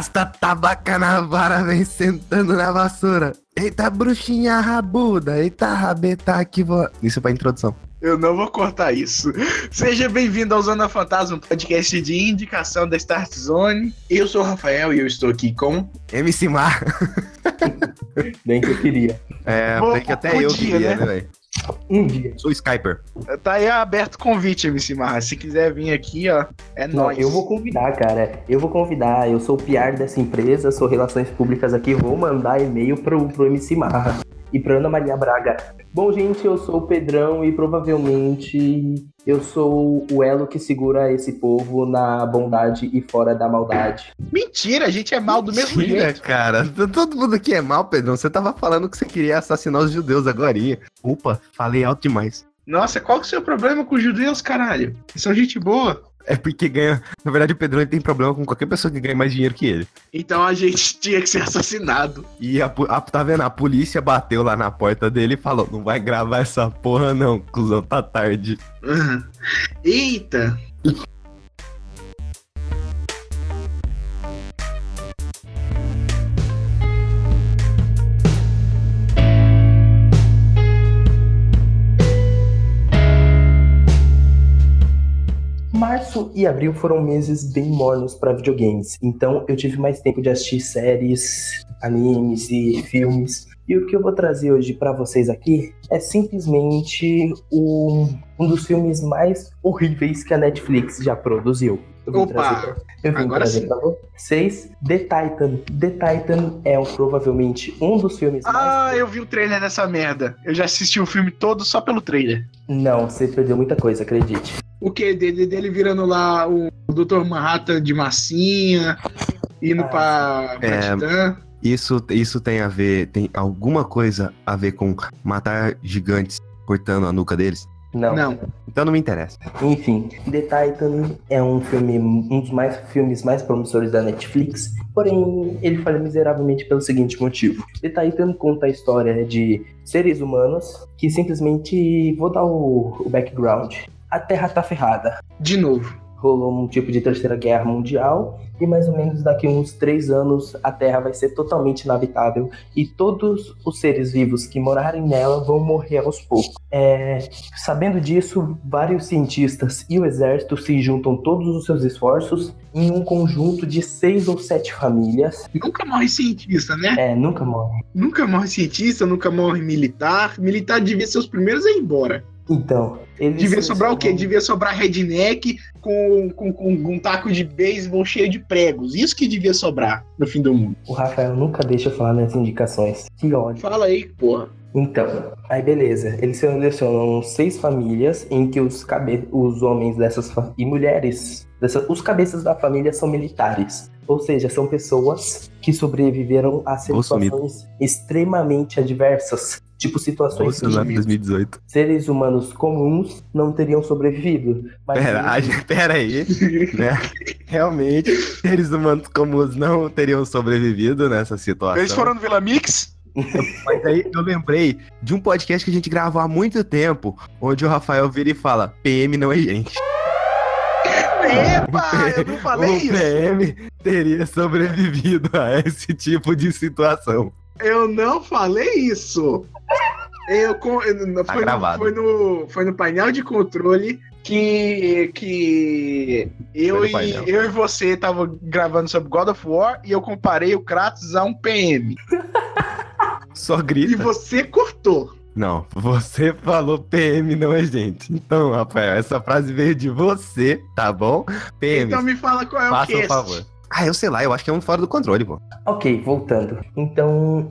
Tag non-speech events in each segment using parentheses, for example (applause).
Arrasta tabaca na vara, vem sentando na vassoura. Eita, bruxinha rabuda, eita, rabeta que vou. Isso é pra introdução. Eu não vou cortar isso. Seja bem-vindo ao Zona Fantasma, podcast de indicação da Start Zone. Eu sou o Rafael e eu estou aqui com. MC Mar. Bem que eu queria. É, Bom, bem que até um eu queria, né? né, velho? Um dia. Sou Skyper. Tá aí aberto o convite, MC Marra. Se quiser vir aqui, ó, é Não, nóis. eu vou convidar, cara. Eu vou convidar. Eu sou o PR dessa empresa, sou Relações Públicas aqui. Vou mandar e-mail pro, pro MC Marra e pra Ana Maria Braga. Bom, gente, eu sou o Pedrão e provavelmente eu sou o elo que segura esse povo na bondade e fora da maldade. Mentira, a gente é mal do mesmo Mentira, jeito. cara. Todo mundo aqui é mal, Pedrão. Você tava falando que você queria assassinar os judeus agora. Opa, falei alto demais. Nossa, qual que é o seu problema com os judeus, caralho? Eles são gente boa. É porque ganha. Na verdade, o Pedrão tem problema com qualquer pessoa que ganha mais dinheiro que ele. Então a gente (laughs) tinha que ser assassinado. E a, a- tá vendo? A polícia bateu lá na porta dele e falou: Não vai gravar essa porra, não, cuzão, tá tarde. Uhum. Eita! Março e abril foram meses bem mornos para videogames, então eu tive mais tempo de assistir séries, animes e filmes. E o que eu vou trazer hoje para vocês aqui é simplesmente um, um dos filmes mais horríveis que a Netflix já produziu. Eu vim Opa! trazer eu vim trazer pra vocês The Titan. The Titan é um- provavelmente um dos filmes Ah, mais. eu vi o trailer dessa merda. Eu já assisti o filme todo só pelo trailer. Não, você perdeu muita coisa, acredite. O que? Dele, dele virando lá o Dr. Manhattan de massinha, indo pra, pra É. Titã. Isso, isso tem a ver. Tem alguma coisa a ver com matar gigantes cortando a nuca deles? Não. Não. Então não me interessa. Enfim, The Titan é um filme, um dos mais filmes mais promissores da Netflix, porém ele falha miseravelmente pelo seguinte motivo. The Titan conta a história de seres humanos que simplesmente, vou dar o, o background, a Terra tá ferrada. De novo. Rolou um tipo de terceira guerra mundial e mais ou menos daqui uns três anos a Terra vai ser totalmente inabitável e todos os seres vivos que morarem nela vão morrer aos poucos. É, sabendo disso, vários cientistas e o exército se juntam todos os seus esforços em um conjunto de seis ou sete famílias. Nunca morre cientista, né? É, nunca morre. Nunca morre cientista, nunca morre militar. Militar devia ser os primeiros a ir embora. Então, eles Devia sobrar o quê? Devia sobrar redneck com, com, com um taco de beisebol cheio de pregos. Isso que devia sobrar no fim do mundo. O Rafael nunca deixa eu falar nas indicações. Que ódio. Fala aí, porra. Então, aí beleza. Eles selecionam seis famílias em que os, cabe... os homens dessas fa- e mulheres, dessa... os cabeças da família são militares. Ou seja, são pessoas que sobreviveram a situações extremamente adversas. Tipo situações Bolsonaro que 2018. seres humanos comuns não teriam sobrevivido. Mas Pera, a gente- pera aí, né? (laughs) Realmente, seres humanos comuns não teriam sobrevivido nessa situação. Eles foram no Vila Mix? Mas aí eu lembrei de um podcast que a gente gravou há muito tempo, onde o Rafael vira e fala: PM não é gente. Epa, eu não falei o isso. PM teria sobrevivido a esse tipo de situação. Eu não falei isso. Eu, Tá foi, no, gravado. foi, no, foi no painel de controle que, que eu, e, painel. eu e você tava gravando sobre God of War e eu comparei o Kratos a um PM. Só E grita. você cortou. Não, você falou PM não é gente. Então, Rafael, essa frase veio de você, tá bom? PM, Então me fala qual é o faça que um favor. Ah, eu sei lá, eu acho que é um fora do controle, pô. Ok, voltando. Então,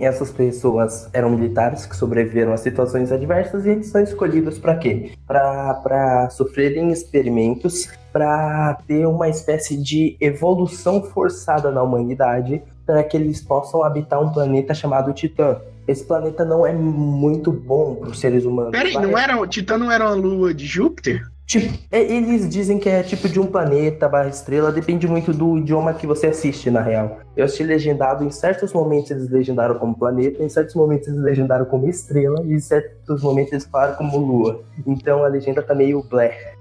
essas pessoas eram militares que sobreviveram a situações adversas e eles são escolhidos para quê? Para sofrerem experimentos, para ter uma espécie de evolução forçada na humanidade, para que eles possam habitar um planeta chamado Titã. Esse planeta não é muito bom para os seres humanos. Peraí, Vai- não era, o Titã não era uma lua de Júpiter? Tipo, é, eles dizem que é tipo de um planeta barra estrela, depende muito do idioma que você assiste, na real. Eu assisti legendado, em certos momentos eles legendaram como planeta, em certos momentos eles legendaram como estrela, e em certos momentos eles falaram como lua. Então a legenda tá meio blé.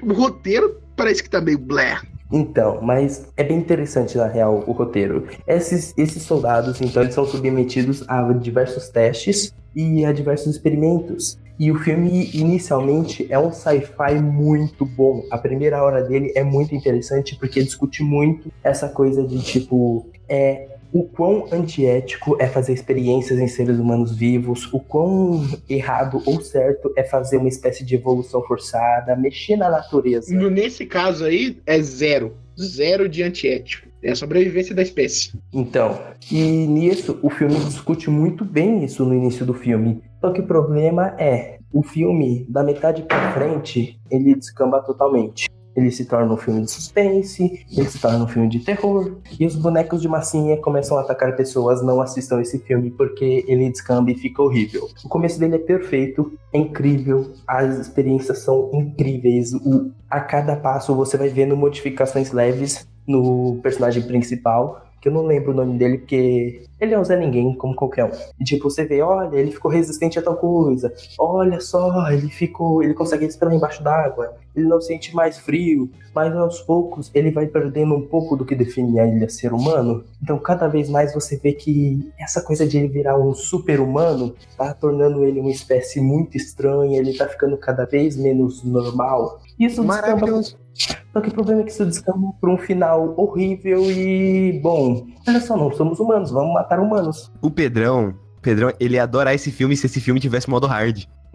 O roteiro parece que tá meio blé. Então, mas é bem interessante, na real, o roteiro. Esses, esses soldados, então, eles são submetidos a diversos testes e a diversos experimentos. E o filme, inicialmente, é um sci-fi muito bom. A primeira hora dele é muito interessante porque discute muito essa coisa de, tipo, é o quão antiético é fazer experiências em seres humanos vivos, o quão errado ou certo é fazer uma espécie de evolução forçada, mexer na natureza. Nesse caso aí, é zero. Zero de antiético. É a sobrevivência da espécie. Então, e nisso o filme discute muito bem isso no início do filme. Só que o problema é, o filme, da metade pra frente, ele descamba totalmente ele se torna um filme de suspense, ele se torna um filme de terror, e os bonecos de massinha começam a atacar pessoas, não assistam esse filme porque ele descamba e fica horrível. O começo dele é perfeito, é incrível, as experiências são incríveis, o, a cada passo você vai vendo modificações leves no personagem principal, que eu não lembro o nome dele, porque ele é um Zé Ninguém, como qualquer um. E tipo, você vê, olha, ele ficou resistente a tal coisa. Olha só, ele ficou. Ele consegue respirar embaixo d'água. Ele não sente mais frio. Mas aos poucos ele vai perdendo um pouco do que define a ele ser humano. Então cada vez mais você vê que essa coisa de ele virar um super humano tá tornando ele uma espécie muito estranha. Ele tá ficando cada vez menos normal. Isso Maravilhoso. Só que o problema é que isso descamba para um final horrível e. Bom, olha só, não somos humanos, vamos matar humanos. O Pedrão, Pedrão, ele ia adorar esse filme se esse filme tivesse modo hard. (laughs)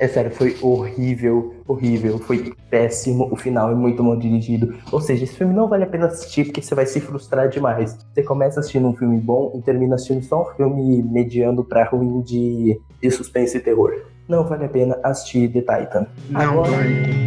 é sério, foi horrível, horrível, foi péssimo. O final é muito mal dirigido. Ou seja, esse filme não vale a pena assistir porque você vai se frustrar demais. Você começa assistindo um filme bom e termina assistindo só um filme mediano pra ruim de, de suspense e terror não vale a pena assistir The Titan. Não Agora... vale.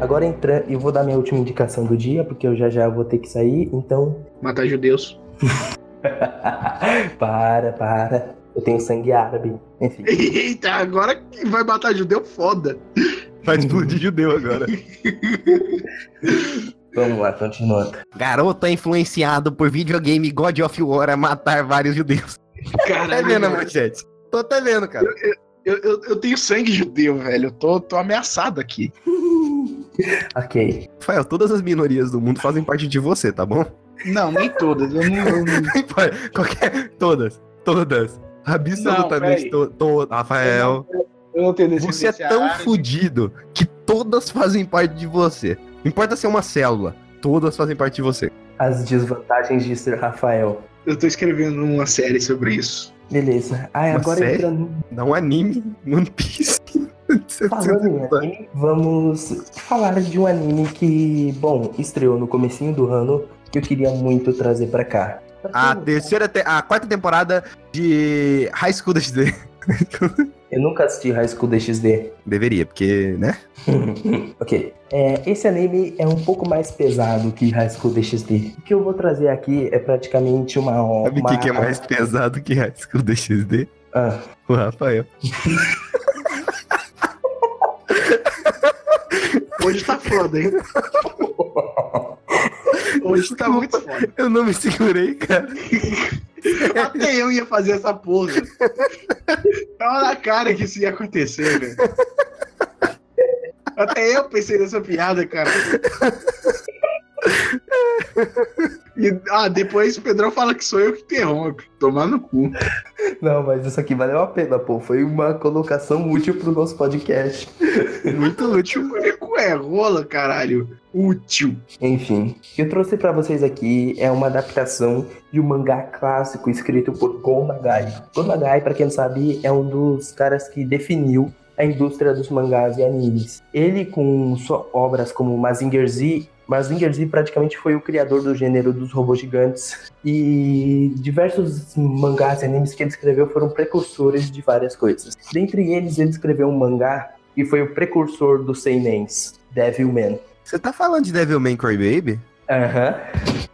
Agora entrando, eu vou dar minha última indicação do dia, porque eu já já vou ter que sair, então. Matar judeus. (laughs) (laughs) para, para. Eu tenho sangue árabe. Enfim. Eita, agora que vai matar judeu, foda. Vai explodir judeu agora. (laughs) Vamos lá, continuando. Garoto é influenciado por videogame God of War a matar vários judeus. Caralho. Tá vendo a manchete? Tô até vendo, cara. Eu, eu, eu, tenho sangue judeu, velho. Eu tô, tô ameaçado aqui. (laughs) ok. Rafael, todas as minorias do mundo fazem parte de você, tá bom? Não, nem todas. Eu não, eu não... (laughs) Qualquer... Todas. Todas. Absolutamente todas. Rafael. Eu não tenho Você é tão fodido que todas fazem parte de você. Não importa se é uma célula, todas fazem parte de você. As desvantagens de ser Rafael. Eu tô escrevendo uma série sobre isso. Beleza. Ah, agora série? entrando. Dá um anime, One Piece. (laughs) Falando em anime, vamos falar de um anime que, bom, estreou no comecinho do ano que eu queria muito trazer para cá. A terceira, te... a quarta temporada de High School DxD. (laughs) Eu nunca assisti High School DxD. Deveria, porque, né? (laughs) ok. É, esse anime é um pouco mais pesado que High School DxD. O que eu vou trazer aqui é praticamente uma... Sabe o uma... que, que é mais pesado que High School DxD? Ah. O Rafael. Hoje tá foda, hein? (laughs) Hoje tá muito foda. Eu não me segurei, cara. Até eu ia fazer essa porra. Tava na cara que isso ia acontecer, velho. Até eu pensei nessa piada, cara. E, ah, depois o Pedrão fala que sou eu que interrompe. Tomar no cu. Não, mas isso aqui valeu a pena, pô. Foi uma colocação útil pro nosso podcast. Muito útil. É rola, caralho. Útil. Enfim, o que eu trouxe para vocês aqui é uma adaptação de um mangá clássico escrito por Gon Nagai. Gon Nagai, pra quem não sabe, é um dos caras que definiu a indústria dos mangás e animes. Ele, com suas obras como Mazinger Z Mazinger Z praticamente foi o criador do gênero dos robôs gigantes e diversos mangás e animes que ele escreveu foram precursores de várias coisas. Dentre eles, ele escreveu um mangá que foi o precursor dos seinens, Devilman. Você tá falando de Devilman Crybaby? Aham.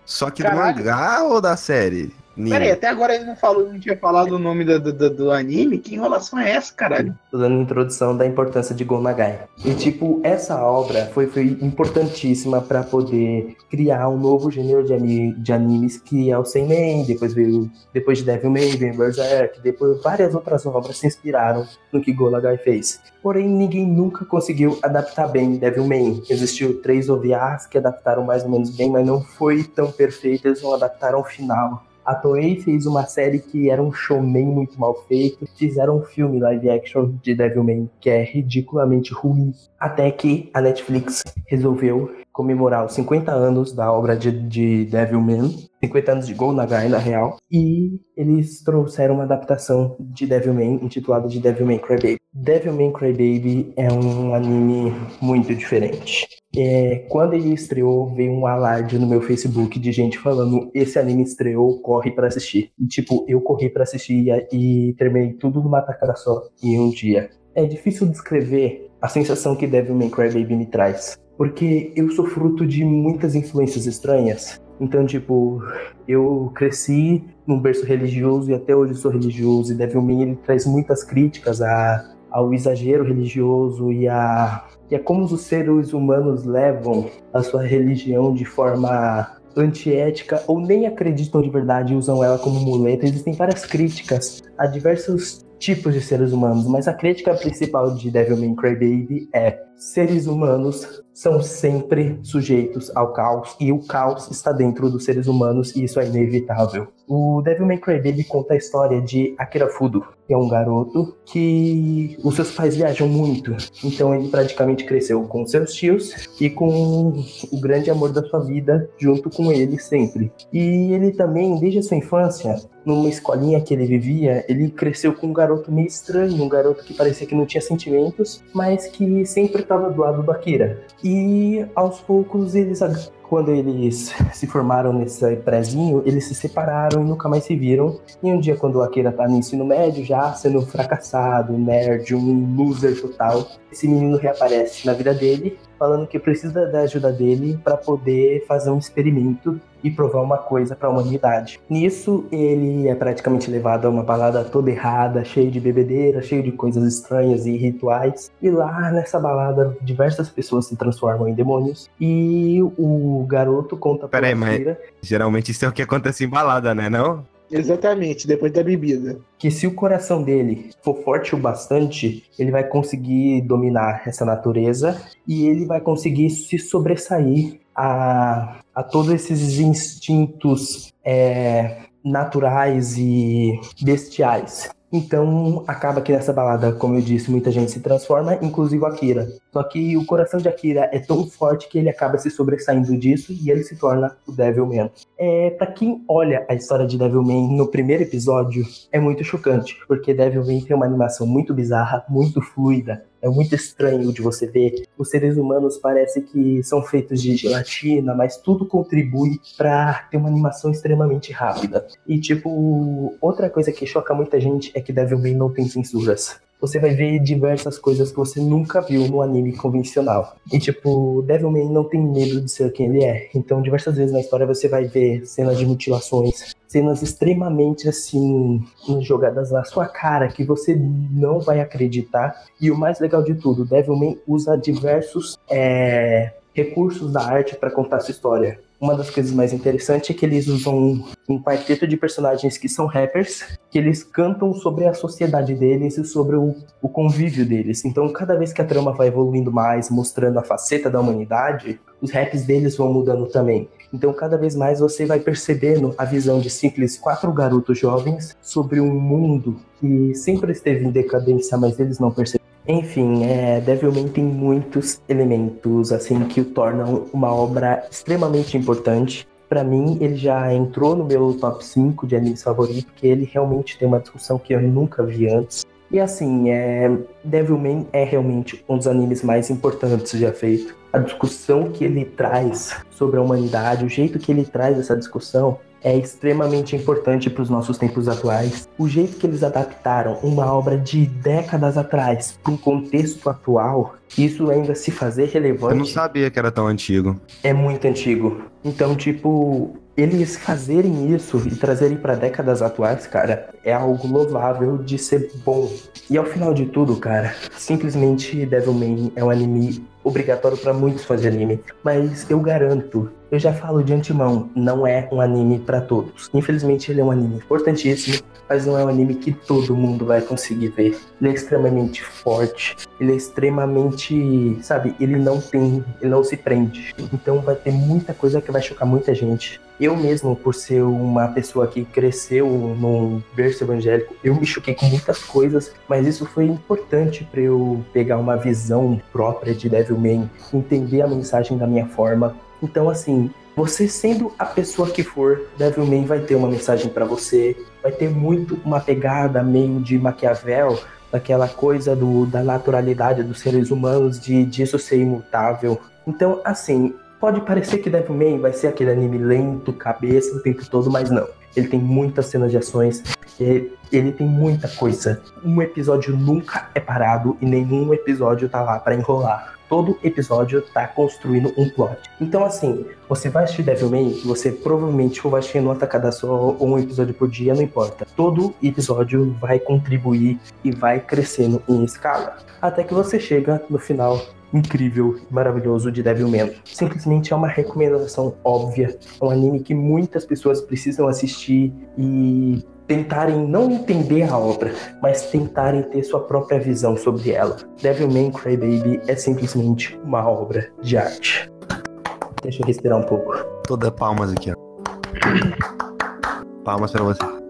Só que Caralho. do mangá ou da série? Peraí, até agora ele não falou, não tinha falado o nome do, do, do anime? Que enrolação é essa, caralho? Tô dando introdução da importância de Go Nagai. E, tipo, essa obra foi, foi importantíssima para poder criar um novo gênero de, anime, de animes que é o Seinen, depois veio, depois de Devilman, veio Berserk, depois várias outras obras se inspiraram no que Go Nagai fez. Porém, ninguém nunca conseguiu adaptar bem Devilman. Existiu três OVAs que adaptaram mais ou menos bem, mas não foi tão perfeito, eles não adaptaram o final. A Toei fez uma série que era um showman muito mal feito. Fizeram um filme live action de Devilman que é ridiculamente ruim. Até que a Netflix resolveu comemorar os 50 anos da obra de, de Devilman, 50 anos de Go Nagai na real, e eles trouxeram uma adaptação de Devilman intitulada de Devilman Crybaby. Devilman Crybaby é um anime muito diferente. É, quando ele estreou, veio um alarde no meu Facebook de gente falando: esse anime estreou, corre para assistir. E, tipo, eu corri para assistir e, e terminei tudo numa tacada só em um dia. É difícil descrever a sensação que Devilman Crybaby me traz porque eu sou fruto de muitas influências estranhas. Então, tipo, eu cresci num berço religioso e até hoje sou religioso. E Devilman ele traz muitas críticas a, ao exagero religioso e a, e a como os seres humanos levam a sua religião de forma antiética ou nem acreditam de verdade e usam ela como muleta. Existem várias críticas a diversos tipos de seres humanos, mas a crítica principal de Devilman Crybaby é seres humanos são sempre sujeitos ao caos e o caos está dentro dos seres humanos e isso é inevitável. O Devilman Crybaby conta a história de Akira Fudo, que é um garoto que os seus pais viajam muito, então ele praticamente cresceu com seus tios e com o grande amor da sua vida junto com ele sempre. E ele também, desde a sua infância, numa escolinha que ele vivia, ele cresceu com um garoto meio estranho, um garoto que parecia que não tinha sentimentos, mas que sempre estava do lado do Akira. E aos poucos eles quando eles se formaram nesse prézinho, eles se separaram e nunca mais se viram. E um dia, quando o Akira tá no ensino médio, já sendo fracassado, nerd, um loser total, esse menino reaparece na vida dele, falando que precisa da ajuda dele para poder fazer um experimento e provar uma coisa para a humanidade. Nisso, ele é praticamente levado a uma balada toda errada, cheio de bebedeira, cheio de coisas estranhas e rituais. E lá nessa balada, diversas pessoas se transformam em demônios. E o garoto conta para mas geralmente isso é o que acontece em balada, né, não? Exatamente, depois da bebida. Que se o coração dele for forte o bastante, ele vai conseguir dominar essa natureza e ele vai conseguir se sobressair a, a todos esses instintos é, naturais e bestiais. Então, acaba que nessa balada, como eu disse, muita gente se transforma, inclusive Akira. Só que o coração de Akira é tão forte que ele acaba se sobressaindo disso e ele se torna o Devilman. É, para quem olha a história de Devilman no primeiro episódio, é muito chocante, porque Devilman tem uma animação muito bizarra, muito fluida, é muito estranho de você ver. Os seres humanos parece que são feitos de gelatina, mas tudo contribui para ter uma animação extremamente rápida. E tipo, outra coisa que choca muita gente é que Devilman não tem censuras você vai ver diversas coisas que você nunca viu no anime convencional. E tipo, Devilman não tem medo de ser quem ele é. Então, diversas vezes na história você vai ver cenas de mutilações, cenas extremamente assim, jogadas na sua cara que você não vai acreditar. E o mais legal de tudo, Devilman usa diversos é, recursos da arte para contar sua história. Uma das coisas mais interessantes é que eles usam um quarteto de personagens que são rappers, que eles cantam sobre a sociedade deles e sobre o, o convívio deles. Então, cada vez que a trama vai evoluindo mais, mostrando a faceta da humanidade, os raps deles vão mudando também. Então, cada vez mais você vai percebendo a visão de simples quatro garotos jovens sobre um mundo que sempre esteve em decadência, mas eles não perceberam. Enfim, é, Devilman tem muitos elementos assim que o tornam uma obra extremamente importante. Para mim, ele já entrou no meu top 5 de animes favoritos, porque ele realmente tem uma discussão que eu nunca vi antes. E assim, é, Devilman é realmente um dos animes mais importantes já feito. A discussão que ele traz sobre a humanidade, o jeito que ele traz essa discussão, é extremamente importante para os nossos tempos atuais. O jeito que eles adaptaram uma obra de décadas atrás para um contexto atual isso ainda se fazer relevante. Eu não sabia que era tão antigo. É muito antigo. Então, tipo, eles fazerem isso e trazerem para décadas atuais, cara, é algo louvável de ser bom. E ao final de tudo, cara, simplesmente Devilman é um anime obrigatório para muitos fãs de anime, mas eu garanto, eu já falo de antemão, não é um anime para todos. Infelizmente ele é um anime importantíssimo, mas não é um anime que todo mundo vai conseguir ver. Ele é extremamente forte, ele é extremamente, sabe, ele não tem, ele não se prende. Então vai ter muita coisa que vai chocar muita gente. Eu mesmo, por ser uma pessoa que cresceu num berço evangélico, eu me choquei com muitas coisas, mas isso foi importante para eu pegar uma visão própria de Devilman, entender a mensagem da minha forma. Então, assim, você sendo a pessoa que for, Devilman vai ter uma mensagem para você, vai ter muito uma pegada meio de Maquiavel, daquela coisa do, da naturalidade dos seres humanos, de disso ser imutável. Então, assim, Pode parecer que Devilman vai ser aquele anime lento, cabeça o tempo todo, mas não. Ele tem muitas cenas de ações, ele tem muita coisa. Um episódio nunca é parado e nenhum episódio tá lá para enrolar. Todo episódio tá construindo um plot. Então, assim, você vai assistir Devilman, você provavelmente vai assistir numa tacada só ou um episódio por dia, não importa. Todo episódio vai contribuir e vai crescendo em escala. Até que você chega no final incrível e maravilhoso de Devilman. Simplesmente é uma recomendação óbvia, é um anime que muitas pessoas precisam assistir e tentarem não entender a obra, mas tentarem ter sua própria visão sobre ela. Devilman Crybaby é simplesmente uma obra de arte. Deixa eu respirar um pouco. Toda palmas aqui, ó. Palmas para você.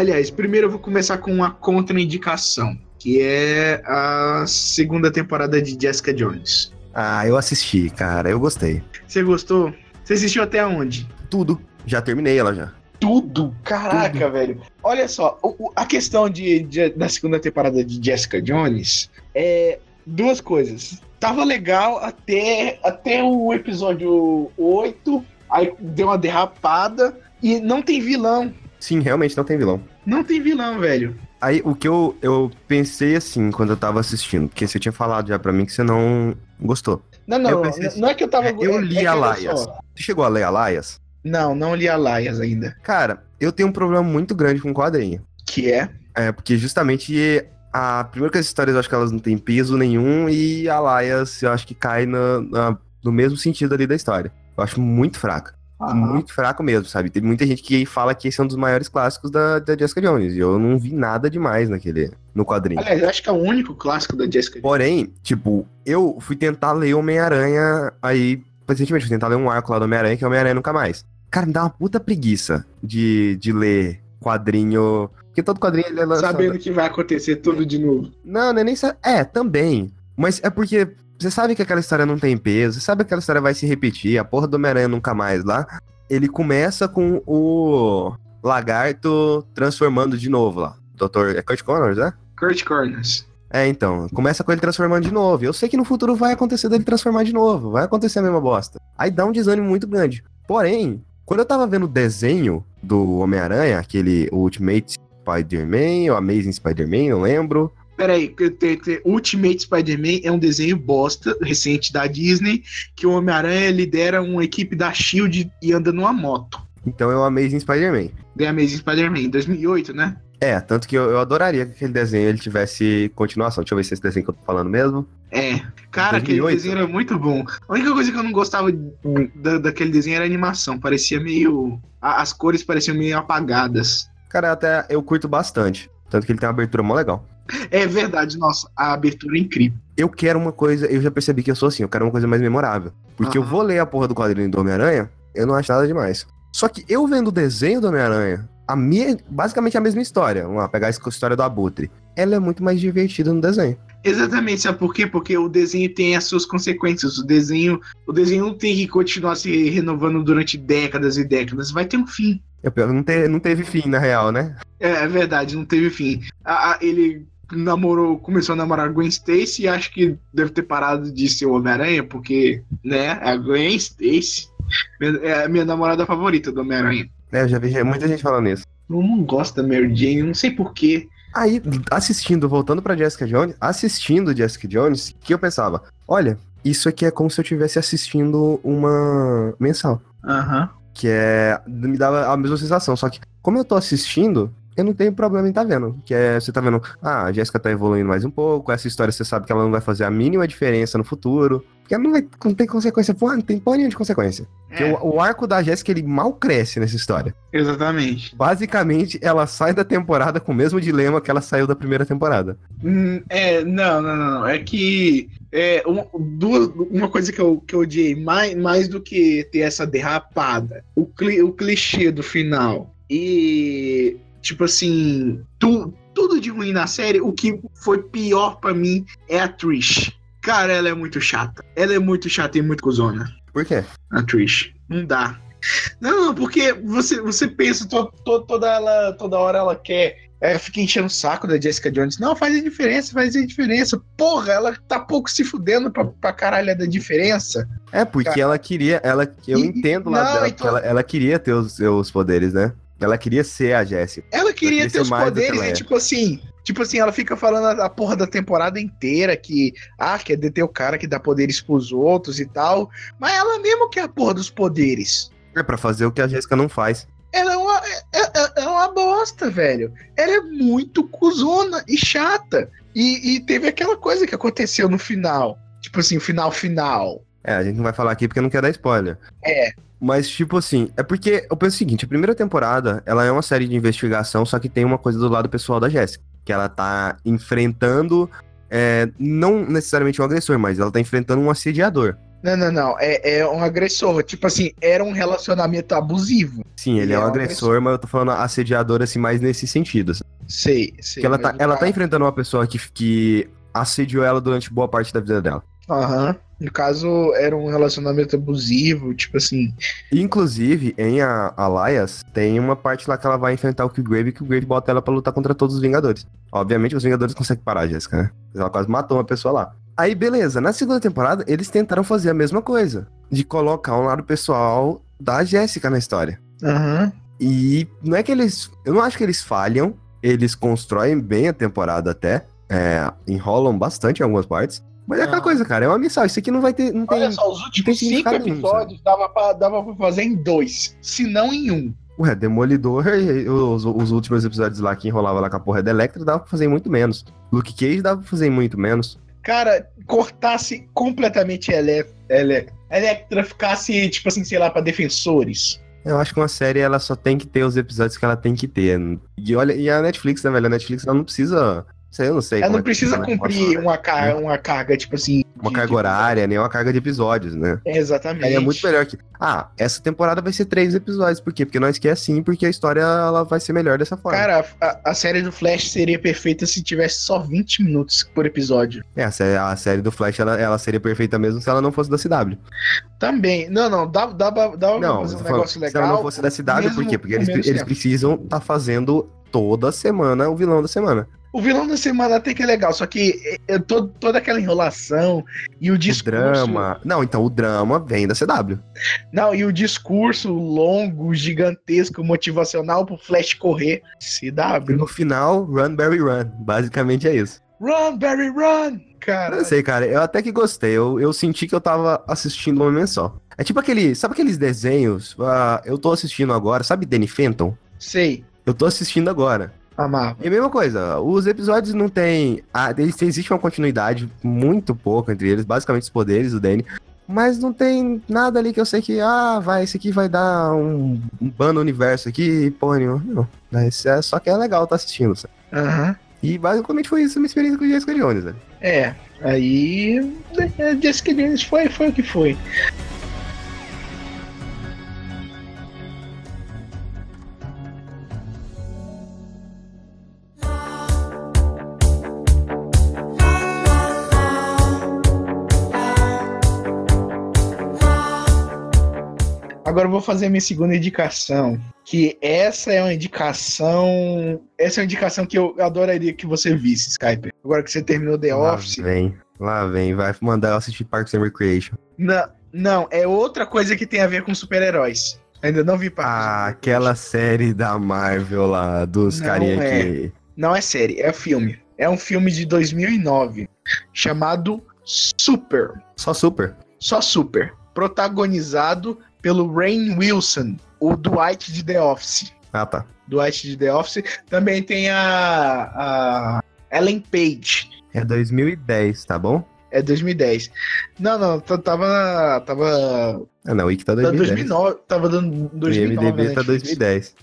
Aliás, primeiro eu vou começar com uma contraindicação, que é a segunda temporada de Jessica Jones. Ah, eu assisti, cara, eu gostei. Você gostou? Você assistiu até onde? Tudo. Já terminei ela já. Tudo? Caraca, Tudo. velho. Olha só, o, a questão de, de, da segunda temporada de Jessica Jones é duas coisas. Tava legal até, até o episódio 8, aí deu uma derrapada e não tem vilão. Sim, realmente não tem vilão. Não tem vilão, velho. Aí, o que eu, eu pensei assim, quando eu tava assistindo, porque você tinha falado já pra mim que você não gostou. Não, não, assim, não é que eu tava... É, eu li é a Laias. Você chegou a ler a Laias? Não, não li a Laias ainda. Cara, eu tenho um problema muito grande com o quadrinho. Que é? É, porque justamente a... Primeiro que as histórias eu acho que elas não têm peso nenhum e a Laias eu acho que cai na, na, no mesmo sentido ali da história. Eu acho muito fraca. Uhum. Muito fraco mesmo, sabe? Tem muita gente que fala que esse é um dos maiores clássicos da, da Jessica Jones. E eu não vi nada demais naquele, no quadrinho. Aliás, eu acho que é o único clássico da Jessica Jones. Porém, tipo, eu fui tentar ler Homem-Aranha aí, recentemente, fui tentar ler um arco lá do Homem-Aranha, que é Homem-Aranha Nunca Mais. Cara, me dá uma puta preguiça de, de ler quadrinho. Porque todo quadrinho ele é lançado. Sabendo que vai acontecer tudo de novo. Não, não é nem. É, também. Mas é porque você sabe que aquela história não tem peso, você sabe que aquela história vai se repetir, a porra do Homem-Aranha nunca mais lá. Ele começa com o lagarto transformando de novo lá. Doutor. É Kurt Connors, né? Kurt Connors. É, então. Começa com ele transformando de novo. Eu sei que no futuro vai acontecer dele transformar de novo. Vai acontecer a mesma bosta. Aí dá um desânimo muito grande. Porém, quando eu tava vendo o desenho do Homem-Aranha, aquele Ultimate Spider-Man, ou Amazing Spider-Man, não lembro. Peraí, Ultimate Spider-Man é um desenho bosta recente da Disney que o Homem-Aranha lidera uma equipe da Shield e anda numa moto. Então é o Amazing Spider-Man. É Amazing Spider-Man, 2008, né? É, tanto que eu, eu, adoraria que aquele desenho ele tivesse continuação. Deixa eu ver se é esse desenho que eu tô falando mesmo. É, cara, 2008. aquele desenho era muito bom. A única coisa que eu não gostava da, daquele desenho era a animação. Parecia meio. as cores pareciam meio apagadas. Cara, até eu curto bastante. Tanto que ele tem uma abertura mó legal. (laughs) É verdade, nossa, a abertura é incrível. Eu quero uma coisa, eu já percebi que eu sou assim, eu quero uma coisa mais memorável. Porque eu vou ler a porra do quadrinho do Homem-Aranha, eu não acho nada demais. Só que eu vendo o desenho do Homem-Aranha, a minha, basicamente a mesma história. Vamos lá, pegar a história do Abutre. Ela é muito mais divertida no desenho. Exatamente, sabe por quê? Porque o desenho tem as suas consequências. O desenho, o desenho não tem que continuar se renovando durante décadas e décadas. Vai ter um fim. É, não, te, não teve fim, na real, né? É, é verdade, não teve fim. A, a, ele namorou, começou a namorar Gwen Stacy e acho que deve ter parado de ser o Homem-Aranha, porque, né, a Gwen Stacy é a minha namorada favorita do Homem-Aranha. É, eu já vi muita gente falando isso. Eu não gosto da Mary Jane, não sei porquê. Aí, assistindo, voltando pra Jessica Jones, assistindo Jessica Jones, que eu pensava, olha, isso aqui é como se eu estivesse assistindo uma mensal. Aham. Uhum. Que é. Me dava a mesma sensação. Só que, como eu tô assistindo, eu não tenho problema em estar tá vendo. Que é, você tá vendo, ah, a Jéssica tá evoluindo mais um pouco, essa história você sabe que ela não vai fazer a mínima diferença no futuro. Porque ela não, vai, não tem consequência, pô, não tem porra de consequência. É. o, o, arco da Jéssica, ele mal cresce nessa história. Exatamente. Basicamente, ela sai da temporada com o mesmo dilema que ela saiu da primeira temporada. Hum, é, não, não, não. É que é, uma, duas, uma coisa que eu, que eu odiei mais, mais do que ter essa derrapada, o, cli, o clichê do final e Tipo assim, tu, tudo de ruim na série, o que foi pior para mim é a Trish. Cara, ela é muito chata. Ela é muito chata e muito cuzona. Por quê? A Trish. Não dá. Não, não, porque você, você pensa to, to, toda, ela, toda hora ela quer. É, fica enchendo o saco da Jessica Jones. Não, faz a diferença, faz a diferença. Porra, ela tá pouco se fudendo pra, pra caralho da diferença. É, porque Cara. ela queria. Ela, eu e, entendo lá não, dela, então... ela, ela queria ter os seus poderes, né? Ela queria ser a Jéssica. Ela queria, ela queria ter os poderes e, é. tipo assim. Tipo assim, ela fica falando a, porra da temporada inteira que, ah, quer deter o cara que dá poderes pros outros e tal. Mas ela mesmo quer a porra dos poderes. É pra fazer o que a Jéssica não faz. Ela é uma, é, é, é uma bosta, velho. Ela é muito cuzona e chata. E, e teve aquela coisa que aconteceu no final. Tipo assim, o final final. É, a gente não vai falar aqui porque não quer dar spoiler. É. Mas, tipo assim, é porque eu penso o seguinte: a primeira temporada, ela é uma série de investigação, só que tem uma coisa do lado pessoal da Jéssica. Que ela tá enfrentando, é, não necessariamente um agressor, mas ela tá enfrentando um assediador. Não, não, não. É, é um agressor. Tipo assim, era um relacionamento abusivo. Sim, ele, ele é, um, é um agressor, agressor, mas eu tô falando assediador, assim, mais nesse sentido. Assim. Sei, sei. Que ela tá, ela tá enfrentando uma pessoa que, que assediou ela durante boa parte da vida dela. Aham. No caso, era um relacionamento abusivo, tipo assim. Inclusive, em a Alias, tem uma parte lá que ela vai enfrentar o Killgrave e o Killgrave bota ela pra lutar contra todos os Vingadores. Obviamente, os Vingadores conseguem parar a Jéssica, né? Ela quase matou uma pessoa lá. Aí, beleza. Na segunda temporada, eles tentaram fazer a mesma coisa. De colocar um lado pessoal da Jéssica na história. Aham. Uhum. E não é que eles. Eu não acho que eles falham. Eles constroem bem a temporada até. É, enrolam bastante em algumas partes. Mas é aquela ah. coisa, cara, é uma missão. Isso aqui não vai ter. Não Olha tem, só, os últimos cinco episódios dava pra, dava pra fazer em dois, se não em um. Ué, Demolidor, os, os últimos episódios lá que enrolava lá com a porra da Electra, dava pra fazer muito menos. Luke Cage dava pra fazer muito menos. Cara, cortasse completamente ele, ele, Electra, ficasse, tipo assim, sei lá, pra defensores. Eu acho que uma série ela só tem que ter os episódios que ela tem que ter. E olha, e a Netflix, né, velho? A Netflix ela não precisa Sei, eu não sei. Ela não é precisa é cumprir uma, car uma carga, tipo assim. Uma de, carga horária, nem uma carga de episódios, né? É, exatamente. Ela é muito melhor que. Ah, essa temporada vai ser três episódios. Por quê? Porque nós quer assim, porque a história ela vai ser melhor dessa forma. Cara, a, a, série do Flash seria perfeita se tivesse só 20 minutos por episódio. É, a série, a série do Flash ela, ela seria perfeita mesmo se ela não fosse da CW. Também. Não, não, dá, dá, dá não, um negócio legal. Se ela não fosse da CW, por quê? Porque eles, eles precisam estar tá fazendo toda semana o vilão da semana. O vilão da semana até que é legal, só que é, é todo, toda aquela enrolação e o discurso. O drama. Não, então o drama vem da CW. Não, e o discurso longo, gigantesco, motivacional pro Flash correr. CW. E no final, Run Barry Run. Basicamente é isso. Run, Barry, run! Cara. Eu sei, cara. Eu até que gostei. Eu, eu senti que eu tava assistindo uma momento só. É tipo aquele. Sabe aqueles desenhos? Uh, eu tô assistindo agora. Sabe Danny Fenton? Sei. Eu tô assistindo agora. Amava. E a mesma coisa, os episódios não tem. Ah, existe uma continuidade muito pouco entre eles, basicamente os poderes do Danny. Mas não tem nada ali que eu sei que, ah, vai, esse aqui vai dar um, um ban no universo aqui, porra nenhuma. Não. Mas é, só que é legal estar tá assistindo, sabe? Uhum. E basicamente foi isso a minha experiência com o Jessica Jones, velho. É, aí. É, Jessica Jones foi, foi o que foi. Agora eu vou fazer a minha segunda indicação. Que essa é uma indicação. Essa é uma indicação que eu adoraria que você visse, Skype. Agora que você terminou The Lá Office. vem, lá vem. Vai mandar eu assistir Parks and Recreation. Não, não, é outra coisa que tem a ver com super-heróis. Ainda não vi Parks Ah, aquela série da Marvel lá, dos carinha é. que... Não é série, é filme. É um filme de 2009 chamado Super. Só super. Só Super. Protagonizado pelo Rain Wilson, o Dwight de The Office. Ah, tá. Dwight de The Office. Também tem a, a Ellen Page. É 2010, tá bom? É 2010. Não, não, tava. Tava. Ah, não, o Wiki tá Tá 2010. 2009. Tava dando O 2009. IMDB né, tá Netflix. 2010.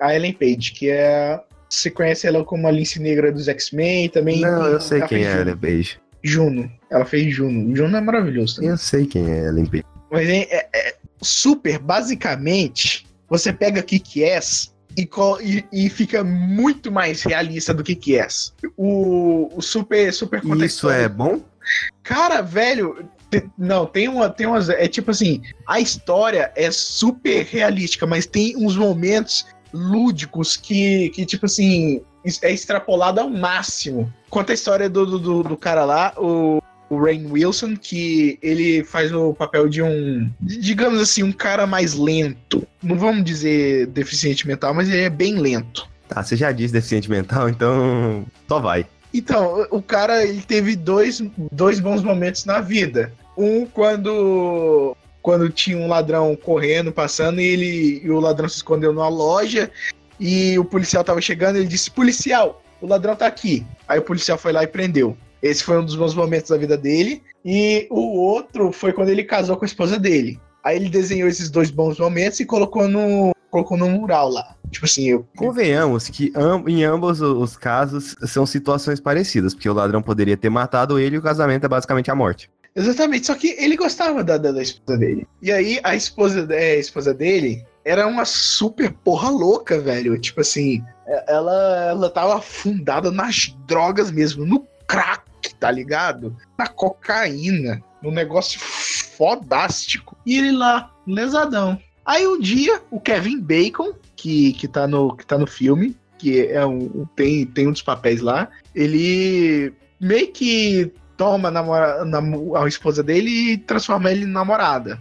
A Ellen Page, que é. Você conhece ela como a Lince Negra dos X-Men também. Não, eu sei quem é Juno. Ellen Page. Juno. Ela fez Juno. Juno é maravilhoso também. Eu sei quem é Ellen Page. Mas é- é- super, basicamente, você pega Kick-Ass e, co- e, e fica muito mais realista do que Kick-Ass. O, o super, super isso é bom? Cara, velho, não, tem uma, tem umas, é tipo assim, a história é super realística, mas tem uns momentos lúdicos que, que tipo assim, é extrapolado ao máximo. Conta a história do, do, do- do cara lá, o, o Rain Wilson, que ele faz o papel de um, digamos assim, um cara mais lento. Não vamos dizer deficiente mental, mas ele é bem lento. Tá, você já disse deficiente mental, então só vai. Então, o cara ele teve dois, dois bons momentos na vida. Um quando quando tinha um ladrão correndo, passando, e ele e o ladrão se escondeu numa loja e o policial tava chegando, ele disse: "Policial, o ladrão tá aqui". Aí o policial foi lá e prendeu. Esse foi um dos bons momentos da vida dele. E o outro foi quando ele casou com a esposa dele. Aí ele desenhou esses dois bons momentos e colocou no colocou no mural lá. Tipo assim, eu Convenhamos que am- em ambos os casos são situações parecidas, porque o ladrão poderia ter matado ele e o casamento é basicamente a morte. Exatamente, só que ele gostava da, da, da esposa dele. E aí a esposa, é, a esposa dele era uma super porra louca, velho. Tipo assim, é- ela, ela tava afundada nas drogas mesmo, no crack, tá ligado? Na cocaína, no negócio fodástico. E ele lá, lesadão. Aí um dia, o Kevin Bacon, que, que, tá, no, que tá no filme, que é um, tem, tem um dos papéis lá, ele meio que toma a, namora, namo- a esposa dele e transforma ele em namorada.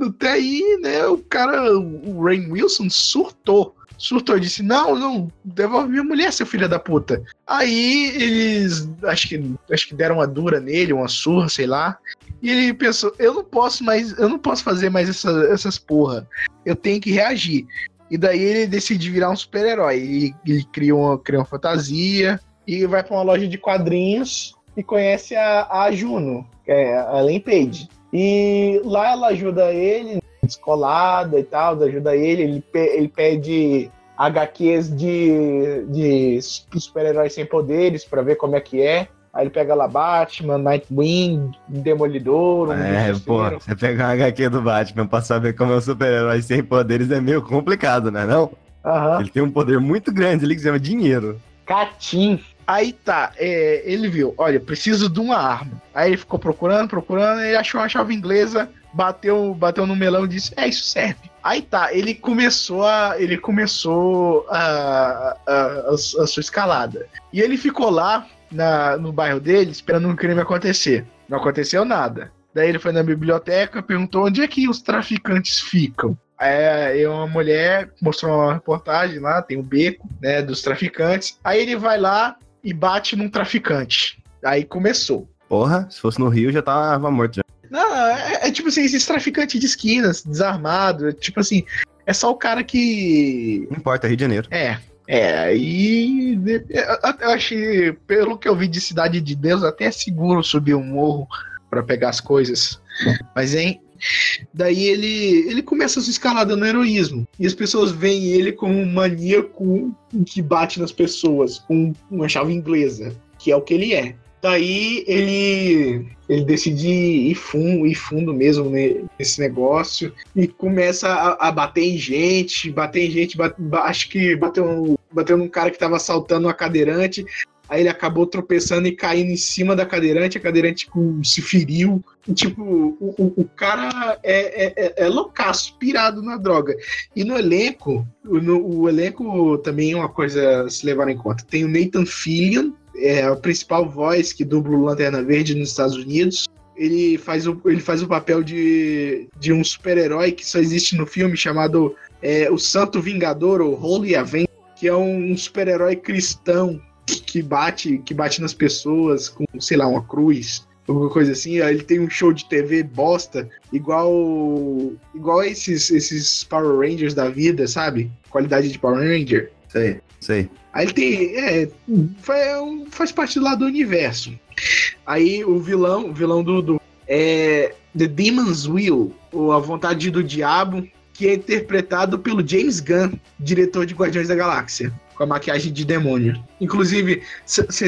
Até aí, né, o cara, o Rain Wilson, surtou. Surtou, disse: Não, não, devolve minha mulher, seu filho da puta. Aí eles acho que, acho que deram uma dura nele, uma surra, sei lá. E ele pensou: Eu não posso mais, eu não posso fazer mais essa- essas porra. Eu tenho que reagir. E daí ele decide virar um super-herói. Ele, ele cria, uma, cria uma fantasia e vai pra uma loja de quadrinhos e conhece a, a Juno, é a Ellen Page. E lá ela ajuda ele, descolada e tal, ajuda ele, ele, pe- ele pede HQs de, de super-heróis sem poderes pra ver como é que é. Aí ele pega lá Batman, Nightwing, Demolidor, Homem É, pô, você pegar uma HQ do Batman pra saber como é um super-herói sem poderes é meio complicado, né não? Aham. Ele tem um poder muito grande ali que se chama dinheiro. Catim. Aí tá, é, ele viu, olha, preciso de uma arma. Aí ele ficou procurando, procurando, ele achou uma chave inglesa, bateu, bateu no melão e disse, é, isso serve. Aí tá, ele começou a. Ele começou a, a, a, a sua escalada. E ele ficou lá na, no bairro dele esperando um crime acontecer. Não aconteceu nada. Daí ele foi na biblioteca, perguntou onde é que os traficantes ficam. Aí uma mulher mostrou uma reportagem lá, tem o beco, né, dos traficantes. Aí ele vai lá e bate num traficante. Aí começou. Porra, se fosse no Rio já tava morto já. Não, é, é tipo assim, esses traficantes de esquinas, desarmado, tipo assim, é só o cara que. Não importa, Rio de Janeiro. É. É, aí de- eu, achei, pelo que eu vi de Cidade de Deus, até é seguro subir um morro pra pegar as coisas. Mas, hein? Daí ele, ele começa a sua escalada no heroísmo. E as pessoas veem ele como um maníaco que bate nas pessoas com uma chave inglesa, que é o que ele é. Daí ele, ele decide ir fundo, ir fundo mesmo ne- nesse negócio e começa a, a bater em gente, bater em gente, bate- ba- acho que bateu, bateu num cara que tava assaltando uma cadeirante. aí ele acabou tropeçando e caindo em cima da cadeirante, a cadeirante tipo, se feriu. Tipo, o, o, o cara é, é, é, é loucaço, pirado na droga. E no elenco, no, o elenco também é uma coisa a se levar em conta. Tem o Nathan Fillion, é a principal voz que dubla o Lanterna Verde nos Estados Unidos. Ele faz o, ele faz o papel de, de um super-herói que só existe no filme, chamado é, o Santo Vingador, ou Holy Avenger, que é um super-herói cristão que bate, que bate nas pessoas com, sei lá, uma cruz, alguma coisa assim. Ele tem um show de TV bosta, igual igual esses, esses Power Rangers da vida, sabe? Qualidade de Power Ranger. Sei, sei. Aí ele tem. É, faz, faz parte lá do universo. Aí o vilão, o vilão do, do é The Demon's Will, ou A Vontade do Diabo, que é interpretado pelo James Gunn, diretor de Guardiões da Galáxia, com a maquiagem de demônio. Inclusive, você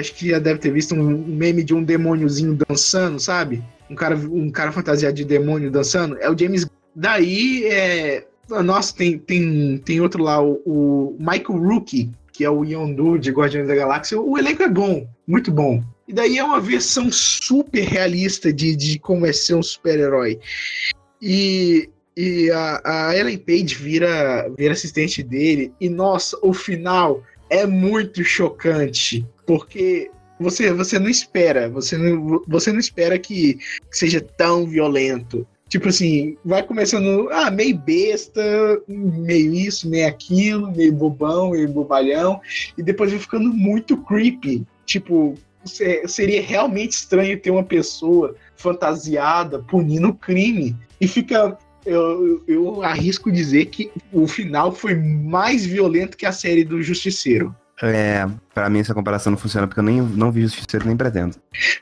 acho que já deve ter visto um meme de um demôniozinho dançando, sabe? Um cara, um cara fantasiado de demônio dançando. É o James Gunn. Daí, é, nossa, tem, tem, tem outro lá, o, o Michael Rookie, que é o Yondu de Guardiões da Galáxia. O elenco é bom, muito bom. E daí é uma versão super realista de, de como é ser um super-herói. E e a, a Ellen Page vira, vira assistente dele. E nossa, o final é muito chocante. Porque você, você não espera. Você não, você não espera que, que seja tão violento. Tipo assim, vai começando, ah, meio besta, meio isso, meio aquilo, meio bobão, meio bobalhão, e depois vai ficando muito creepy. Tipo, seria realmente estranho ter uma pessoa fantasiada punindo crime. E fica eu, eu arrisco dizer que o final foi mais violento que a série do Justiceiro. É, pra mim essa comparação não funciona porque eu nem, não vi Justiceiro nem pretendo.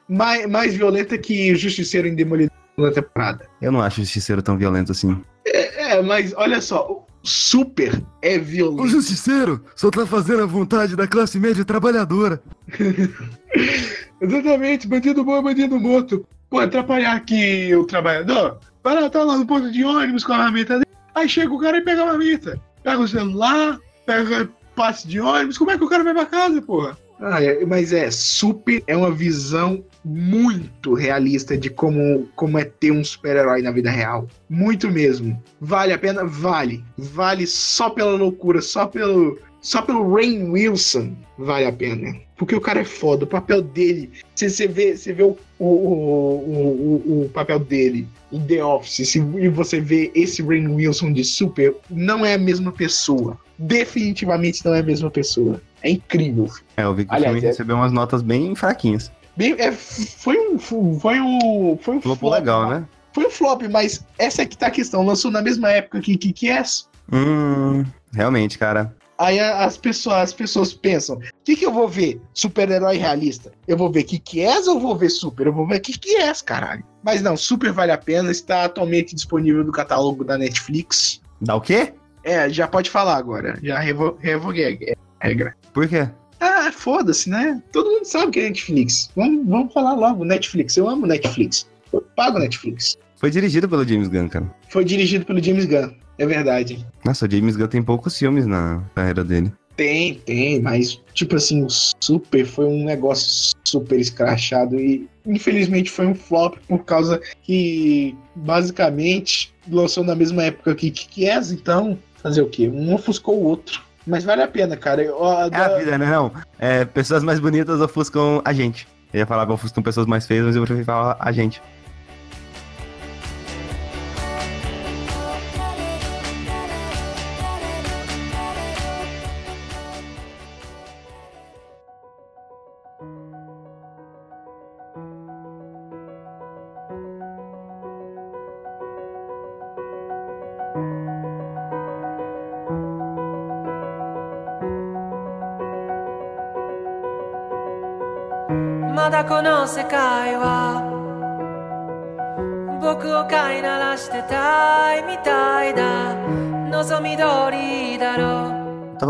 Mais, mais violenta que Justiceiro em Demolidor na temporada. Eu não acho Justiceiro tão violento assim. É, é, mas olha só, Super é violento. O Justiceiro só tá fazendo a vontade da classe média trabalhadora. (laughs) Exatamente, bandido bom é bandido morto. Pô, atrapalhar aqui o trabalhador Vai tá lá no ponto de ônibus com a marmita dele. Aí chega o cara e pega a marmita. Pega o celular, pega passe de ônibus. Como é que o cara vai pra casa, porra? Ah, é, mas é super. É uma visão muito realista de como, como é ter um super-herói na vida real. Muito mesmo. Vale a pena? Vale. Vale só pela loucura, só pelo. Só pelo Rain Wilson vale a pena. Porque o cara é foda, o papel dele. Você vê, você vê o, o, o, o, o papel dele em The Office e você vê esse Rain Wilson de Super, não é a mesma pessoa. Definitivamente não é a mesma pessoa. É incrível. É, eu vi que Aliás, o filme é... recebeu umas notas bem fraquinhas. Bem, é, foi um. Foi um. Foi um flop, legal, né? Foi um flop, mas essa é que tá a questão. Lançou na mesma época que que, que é? Hum, realmente, cara. Aí as pessoas, as pessoas pensam: o que, que eu vou ver? Super-herói realista? Eu vou ver que que és ou vou ver super? Eu vou ver que que és, caralho. Mas não, super vale a pena. Está atualmente disponível no catálogo da Netflix. Dá o quê? É, já pode falar agora. Já revo revoguei a regra. Por quê? Ah, foda-se, né? Todo mundo sabe que é Netflix. Vamos, vamos falar logo. Netflix. Eu amo Netflix. Eu pago Netflix. Foi dirigido pelo James Gunn, cara. Foi dirigido pelo James Gunn. É verdade. Nossa, o James Gunn tem poucos filmes na carreira dele. Tem, tem, mas, tipo assim, o Super foi um negócio super escrachado e, infelizmente, foi um flop por causa que, basicamente, lançou na mesma época que Kikies, então, fazer o quê? Um ofuscou o outro. Mas vale a pena, cara. Eu, a, é a vida, né? Não. É, pessoas mais bonitas ofuscam a gente. Eu ia falar que ofuscam pessoas mais feias, mas eu prefiro falar a gente.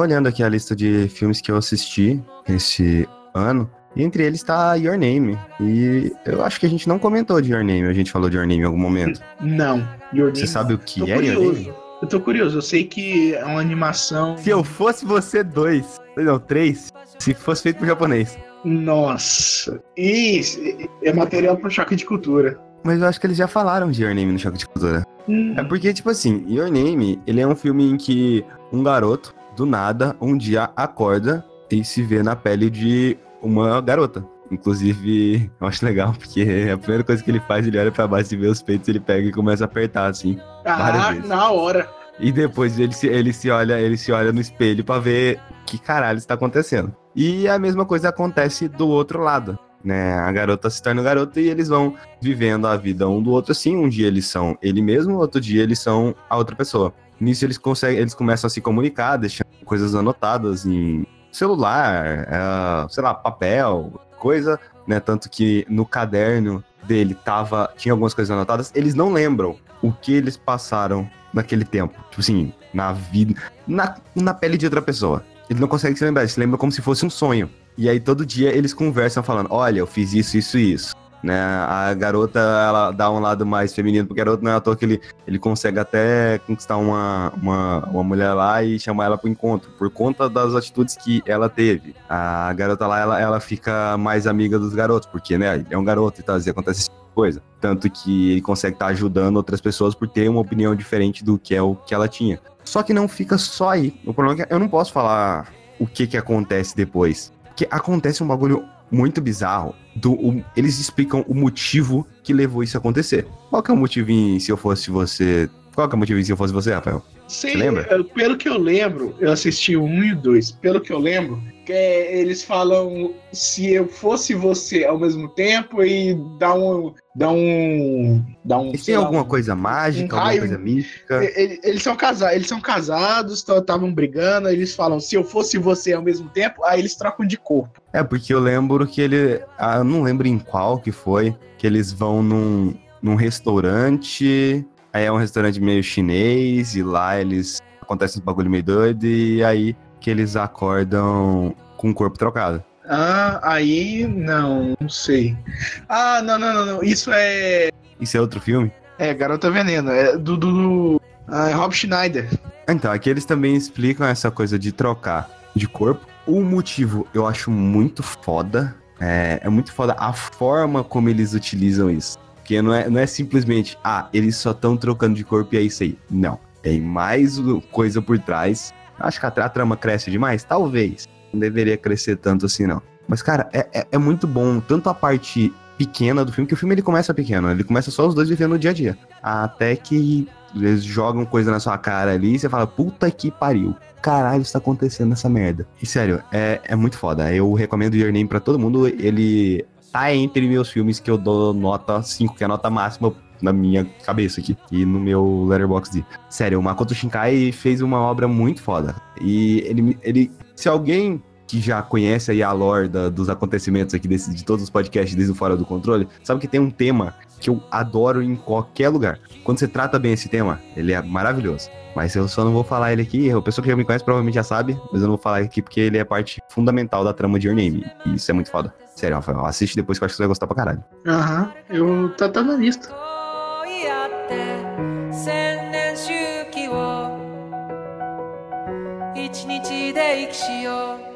Tava olhando aqui a lista de filmes que eu assisti esse ano. E entre eles está Your Name. E eu acho que a gente não comentou de Your Name. A gente falou de Your Name em algum momento. Não. Your Você sabe o que Tô é curioso. Your Name? Eu tô curioso, eu sei que é uma animação. Se eu fosse você dois, não, três, se fosse feito por japonês. Nossa. Isso é material pro choque de cultura. Mas eu acho que eles já falaram de Your Name no Choque de Cultura. Hum. É porque, tipo assim, Your Name, ele é um filme em que um garoto, do nada, um dia acorda e se vê na pele de uma garota. Inclusive, eu acho legal, porque a primeira coisa que ele faz, ele olha pra baixo e vê os peitos, ele pega e começa a apertar, assim. várias Ah, vezes. na hora. E depois ele se, ele se olha, ele se olha no espelho pra ver que caralho está acontecendo. E a mesma coisa acontece do outro lado, né? A garota se torna o garoto e eles vão vivendo a vida um do outro assim. Um dia eles são ele mesmo, outro dia eles são a outra pessoa. Nisso eles conseguem, eles começam a se comunicar, deixando coisas anotadas em celular, é, sei lá, papel, coisa, né? Tanto que no caderno dele tava, tinha algumas coisas anotadas, eles não lembram o que eles passaram naquele tempo. Tipo assim, na vida, na, na pele de outra pessoa. Ele não consegue se lembrar, ele se lembra como se fosse um sonho. E aí todo dia eles conversam falando, olha, eu fiz isso, isso e isso. Né? A garota, ela dá um lado mais feminino, porque a garota não é à toa que ele, ele consegue até conquistar uma, uma, uma mulher lá e chamar ela pro encontro, por conta das atitudes que ela teve. A garota lá, ela, ela fica mais amiga dos garotos, porque, né, é um garoto e tal, e acontece esse tipo coisa. Tanto que ele consegue estar ajudando outras pessoas por ter uma opinião diferente do que é o que ela tinha. Só que não fica só aí. O problema é que eu não posso falar o que que acontece depois. Porque acontece um bagulho muito bizarro. Do, o- eles explicam o motivo que levou isso a acontecer. Qual que é o motivo em se eu fosse você? Qual que é o motivo se eu fosse você, Rafael? Sei, Você lembra? Pelo que eu lembro, eu assisti o 1 e o 2. Pelo que eu lembro, que é, eles falam se eu fosse você ao mesmo tempo e dá um. dá um. dá um. Eles têm lá, alguma um- coisa mágica, um alguma raio. coisa mística? E- ele- Eles são casados, eles são casados, estavam brigando, aí eles falam, se eu fosse você ao mesmo tempo, aí eles trocam de corpo. É, porque eu lembro que ele. Ah, eu não lembro em qual que foi. Que eles vão num, num restaurante. Aí é um restaurante meio chinês. E lá eles. Acontece um bagulho meio doido. E aí que eles acordam com o corpo trocado. Ah, aí não, não sei. Ah, não, não, não, não. Isso é. Isso é outro filme? É Garota Veneno, é do. do, do ah, é Rob Schneider. Então, aqui eles também explicam essa coisa de trocar de corpo. O motivo eu acho muito foda. É, é muito foda a forma como eles utilizam isso. Porque não é, não é simplesmente, ah, eles só estão trocando de corpo e é isso aí. Não. Tem mais o- coisa por trás. Acho que a, a trama cresce demais? Talvez. Não deveria crescer tanto assim, não. Mas, cara, é, é, é muito bom. Tanto a parte pequena do filme, que o filme ele começa pequeno. né? Ele começa só os dois vivendo o dia a dia. Até que eles jogam coisa na sua cara ali e você fala, puta que pariu. Caralho, está acontecendo essa merda. E sério, é, é muito foda. Eu recomendo Your Name pra todo mundo. Ele tá entre meus filmes que eu dou nota 5, que é a nota máxima na minha cabeça aqui. E no meu Letterboxd. Sério, o Makoto Shinkai fez uma obra muito foda. E ele, ele se alguém que já conhece aí a lore da- dos acontecimentos aqui desse, de todos os podcasts desde o Fora do Controle, sabe que tem um tema que eu adoro em qualquer lugar. Quando você trata bem esse tema, ele é maravilhoso. Mas eu só não vou falar ele aqui. A pessoa que já me conhece provavelmente já sabe, mas eu não vou falar aqui porque ele é parte fundamental da trama de Your Name. E isso é muito foda. Sério, Rafael, assiste depois que eu acho que você vai gostar pra caralho. Aham, eu tá, tá na lista. 恋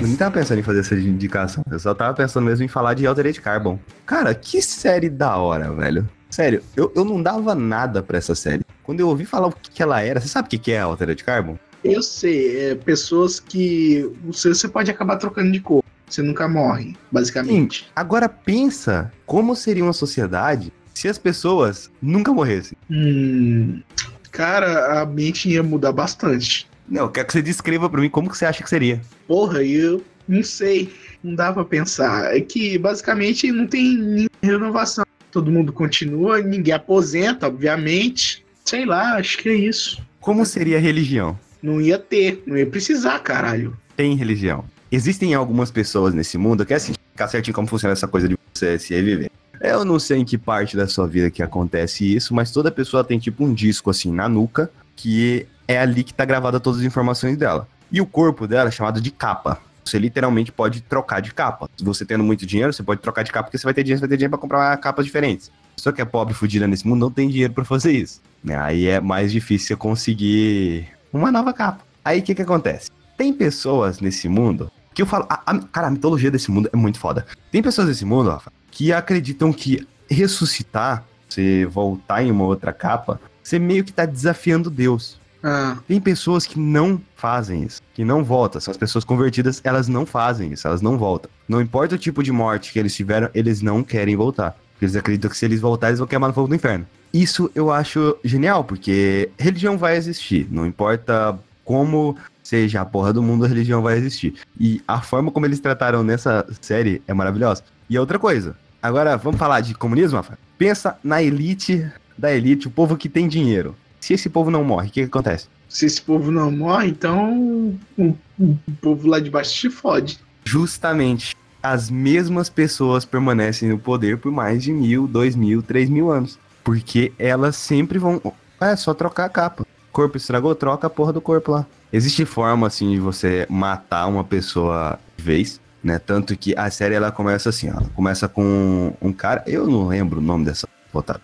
Eu nem tava pensando em fazer essa indicação. Eu só tava pensando mesmo em falar de Altered Carbon. Cara, que série da hora, velho. Sério, eu, eu não dava nada pra essa série. Quando eu ouvi falar o que, que ela era, você sabe o que, que é Altered Carbon? Eu sei, é pessoas que você, você pode acabar trocando de cor. Você nunca morre, basicamente. Agora pensa como seria uma sociedade se as pessoas nunca morressem. Hum, cara, a mente ia mudar bastante. Não, eu quero que você descreva pra mim como que você acha que seria. Porra, eu não sei. Não dá pra pensar. É que basicamente não tem nenhuma renovação. Todo mundo continua, ninguém aposenta, obviamente. Sei lá, acho que é isso. Como seria a religião? Não ia ter, não ia precisar, caralho. Tem religião. Existem algumas pessoas nesse mundo que é assim, ficar certinho como funciona essa coisa de você se reviver. Eu não sei em que parte da sua vida que acontece isso, mas toda pessoa tem tipo um disco assim na nuca, que é ali que tá gravada todas as informações dela. E o corpo dela é chamado de capa. Você literalmente pode trocar de capa. Se você tendo muito dinheiro, você pode trocar de capa, porque você vai ter dinheiro, você vai ter dinheiro pra comprar capas diferentes. Pessoa que é pobre, fudida nesse mundo, não tem dinheiro pra fazer isso. né? Aí é mais difícil conseguir uma nova capa. Aí o que que acontece? Tem pessoas nesse mundo que eu falo... a- a- cara, a mitologia desse mundo é muito foda. Tem pessoas nesse mundo, Rafa, que acreditam que ressuscitar, você voltar em uma outra capa, você meio que tá desafiando Deus. Ah, Tem pessoas que não fazem isso, que não voltam. São as pessoas convertidas, elas não fazem isso, elas não voltam. Não importa o tipo de morte que eles tiveram, eles não querem voltar. Porque Eles acreditam que se eles voltarem, eles vão queimar no fogo do inferno. Isso eu acho genial, porque religião vai existir. Não importa como seja a porra do mundo, a religião vai existir. E a forma como eles trataram nessa série é maravilhosa. E outra coisa, agora vamos falar de comunismo, Rafa? Pensa na elite da elite, o povo que tem dinheiro. Se esse povo não morre, o que, que acontece? se esse povo não morre, então o, o povo lá de baixo se fode. Justamente as mesmas pessoas permanecem no poder por mais de mil, dois mil, três mil anos. Porque elas sempre vão. É só trocar a capa. Corpo estragou, troca a porra do corpo lá. Existe forma, assim, de você matar uma pessoa de vez, né? Tanto que a série ela começa assim, ó. Começa com um cara. Eu não lembro o nome dessa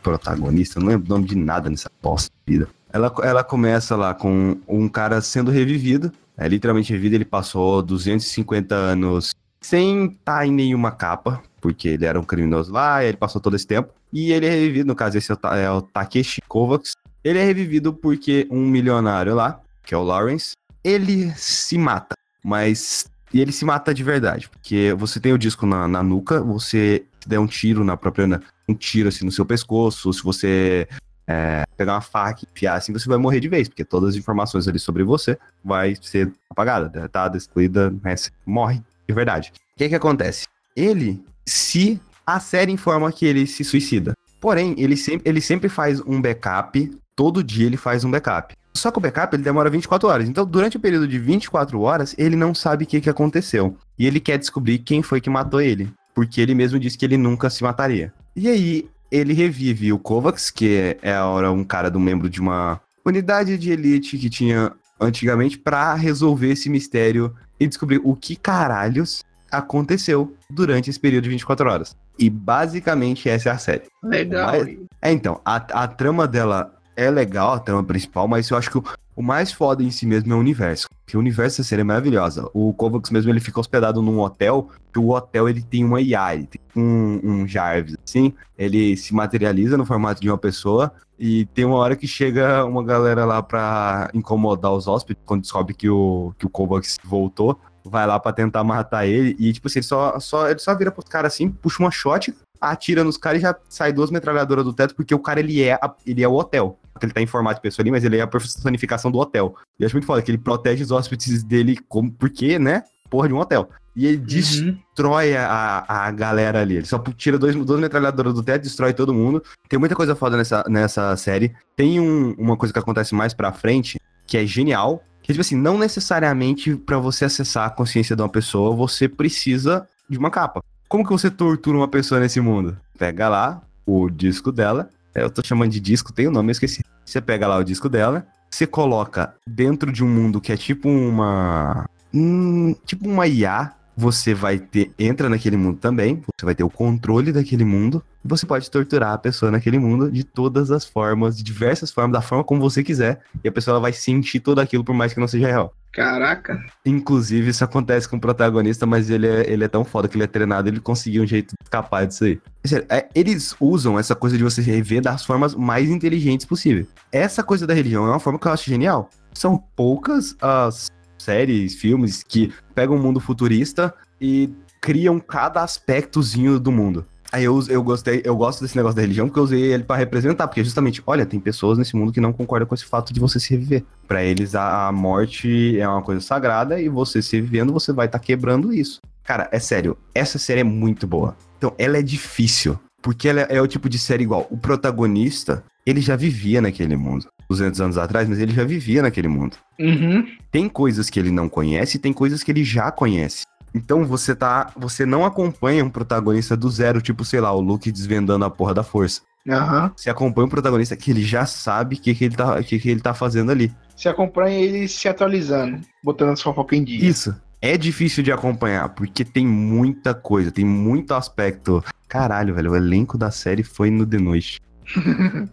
protagonista, eu não lembro o nome de nada nessa bosta vida. Ela, ela começa lá com um cara sendo revivido. É literalmente revivido, ele passou 250 anos sem estar em nenhuma capa, porque ele era um criminoso lá, ele passou todo esse tempo. E ele é revivido, no caso, esse é o, é o Takeshi Kovacs. Ele é revivido porque um milionário lá, que é o Lawrence, ele se mata, mas. E ele se mata de verdade, porque você tem o disco na, na nuca, você der um tiro na própria. um tiro assim no seu pescoço, se você é, pegar uma faca e enfiar assim, você vai morrer de vez, porque todas as informações ali sobre você vai ser apagada, deletada, excluída, né, você morre de verdade. O que que acontece? Ele se a série informa que ele se suicida. Porém, ele ele sempre faz um backup, todo dia ele faz um backup. Só que o backup ele demora 24 horas. Então, durante o período de 24 horas, ele não sabe o que, que aconteceu. E ele quer descobrir quem foi que matou ele. Porque ele mesmo disse que ele nunca se mataria. E aí, ele revive o Kovacs, que é agora um cara do membro de uma unidade de elite que tinha antigamente, pra resolver esse mistério e descobrir o que caralhos aconteceu durante esse período de 24 horas. E basicamente essa é a série. Legal. Mas- É, então, a, a trama dela é legal, a trama principal, mas eu acho que o, o mais foda em si mesmo é o universo. Porque o universo da é maravilhosa. O Kovacs mesmo, ele fica hospedado num hotel, que o hotel, ele tem uma IA, ele tem um, um Jarvis, assim, ele se materializa no formato de uma pessoa, e tem uma hora que chega uma galera lá pra incomodar os hóspedes, quando descobre que o, que o Kovacs voltou, vai lá pra tentar matar ele, e tipo assim, ele só, só, ele só vira pros caras assim, puxa uma shot, atira nos caras e já sai duas metralhadoras do teto, porque o cara, ele é, ele é o hotel. Ele tá em formato de pessoa ali, mas ele é a personificação do hotel. E eu acho muito foda que ele protege os hóspedes dele, como, porque, né? Porra de um hotel. E ele Uhum. destrói a, a galera ali. Ele só tira dois, duas metralhadoras do teto, destrói todo mundo. Tem muita coisa foda nessa, nessa série. Tem um- uma coisa que acontece mais pra frente, que é genial. Que, tipo assim, não necessariamente pra você acessar a consciência de uma pessoa, você precisa de uma capa. Como que você tortura uma pessoa nesse mundo? Pega lá o disco dela. É, Eu tô chamando de disco, tem o nome, eu esqueci. Você pega lá o disco dela, você coloca dentro de um mundo que é tipo uma. hum, tipo uma IA. Você vai ter. Entra naquele mundo também. Você vai ter o controle daquele mundo. Você pode torturar a pessoa naquele mundo de todas as formas, de diversas formas, da forma como você quiser. E a pessoa vai sentir tudo aquilo, por mais que não seja real. Caraca. Inclusive, isso acontece com o protagonista, mas ele é, ele é tão foda que ele é treinado, ele conseguiu um jeito de escapar disso aí. Sério, é, eles usam essa coisa de você rever das formas mais inteligentes possível. Essa coisa da religião é uma forma que eu acho genial. São poucas as séries, filmes que pegam o mundo futurista e criam cada aspectozinho do mundo. Aí eu, eu gostei, eu gosto desse negócio da religião porque eu usei ele pra representar, porque justamente, olha, tem pessoas nesse mundo que não concordam com esse fato de você se reviver. Pra eles a, a morte é uma coisa sagrada e você se vivendo, você vai estar quebrando isso. Cara, é sério, essa série é muito boa. Então, ela é difícil, porque ela é o tipo de série igual. O protagonista, ele já vivia naquele mundo. 200 anos atrás, mas ele já vivia naquele mundo. Uhum. Tem coisas que ele não conhece e tem coisas que ele já conhece. Então você tá. Você não acompanha um protagonista do zero, tipo, sei lá, o Luke desvendando a porra da força. Aham. Você acompanha o protagonista que ele já sabe o que, que, ele tá, que, que ele tá fazendo ali. Você acompanha ele se atualizando, botando as fofocas em dia. Isso. É difícil de acompanhar, porque tem muita coisa, tem muito aspecto. Caralho, velho, o elenco da série foi no The Noite. (laughs)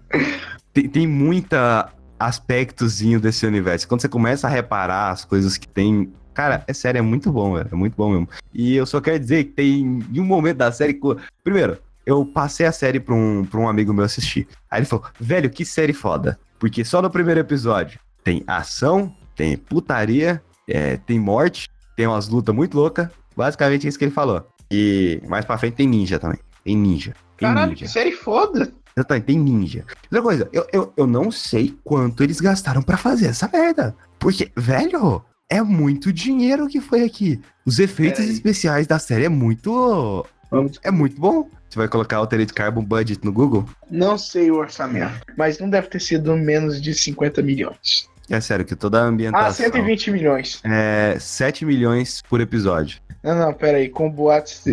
tem, tem muita aspectozinho desse universo. Quando você começa a reparar as coisas que tem. Cara, é sério, é muito bom, velho. É muito bom mesmo. E eu só quero dizer que tem em um momento da série. que- Primeiro, eu passei a série pra um, pra um amigo meu assistir. Aí ele falou, velho, que série foda. Porque só no primeiro episódio tem ação, tem putaria, é, tem morte, tem umas lutas muito loucas. Basicamente é isso que ele falou. E mais pra frente tem ninja também. Tem ninja. Tem Caralho, ninja. que série foda. Exatamente, tem ninja. Outra coisa, eu, eu, eu não sei quanto eles gastaram pra fazer essa merda. Porque, velho, é muito dinheiro que foi aqui. Os efeitos Peraí. especiais da série é muito. Vamos- É muito bom. Você vai colocar Altered Carbon Budget no Google? Não sei o orçamento, mas não deve ter sido menos de 50 milhões. É sério, que toda a ambientação. Ah, 120 milhões. É 7 milhões por episódio. Não, não, peraí, com boatos.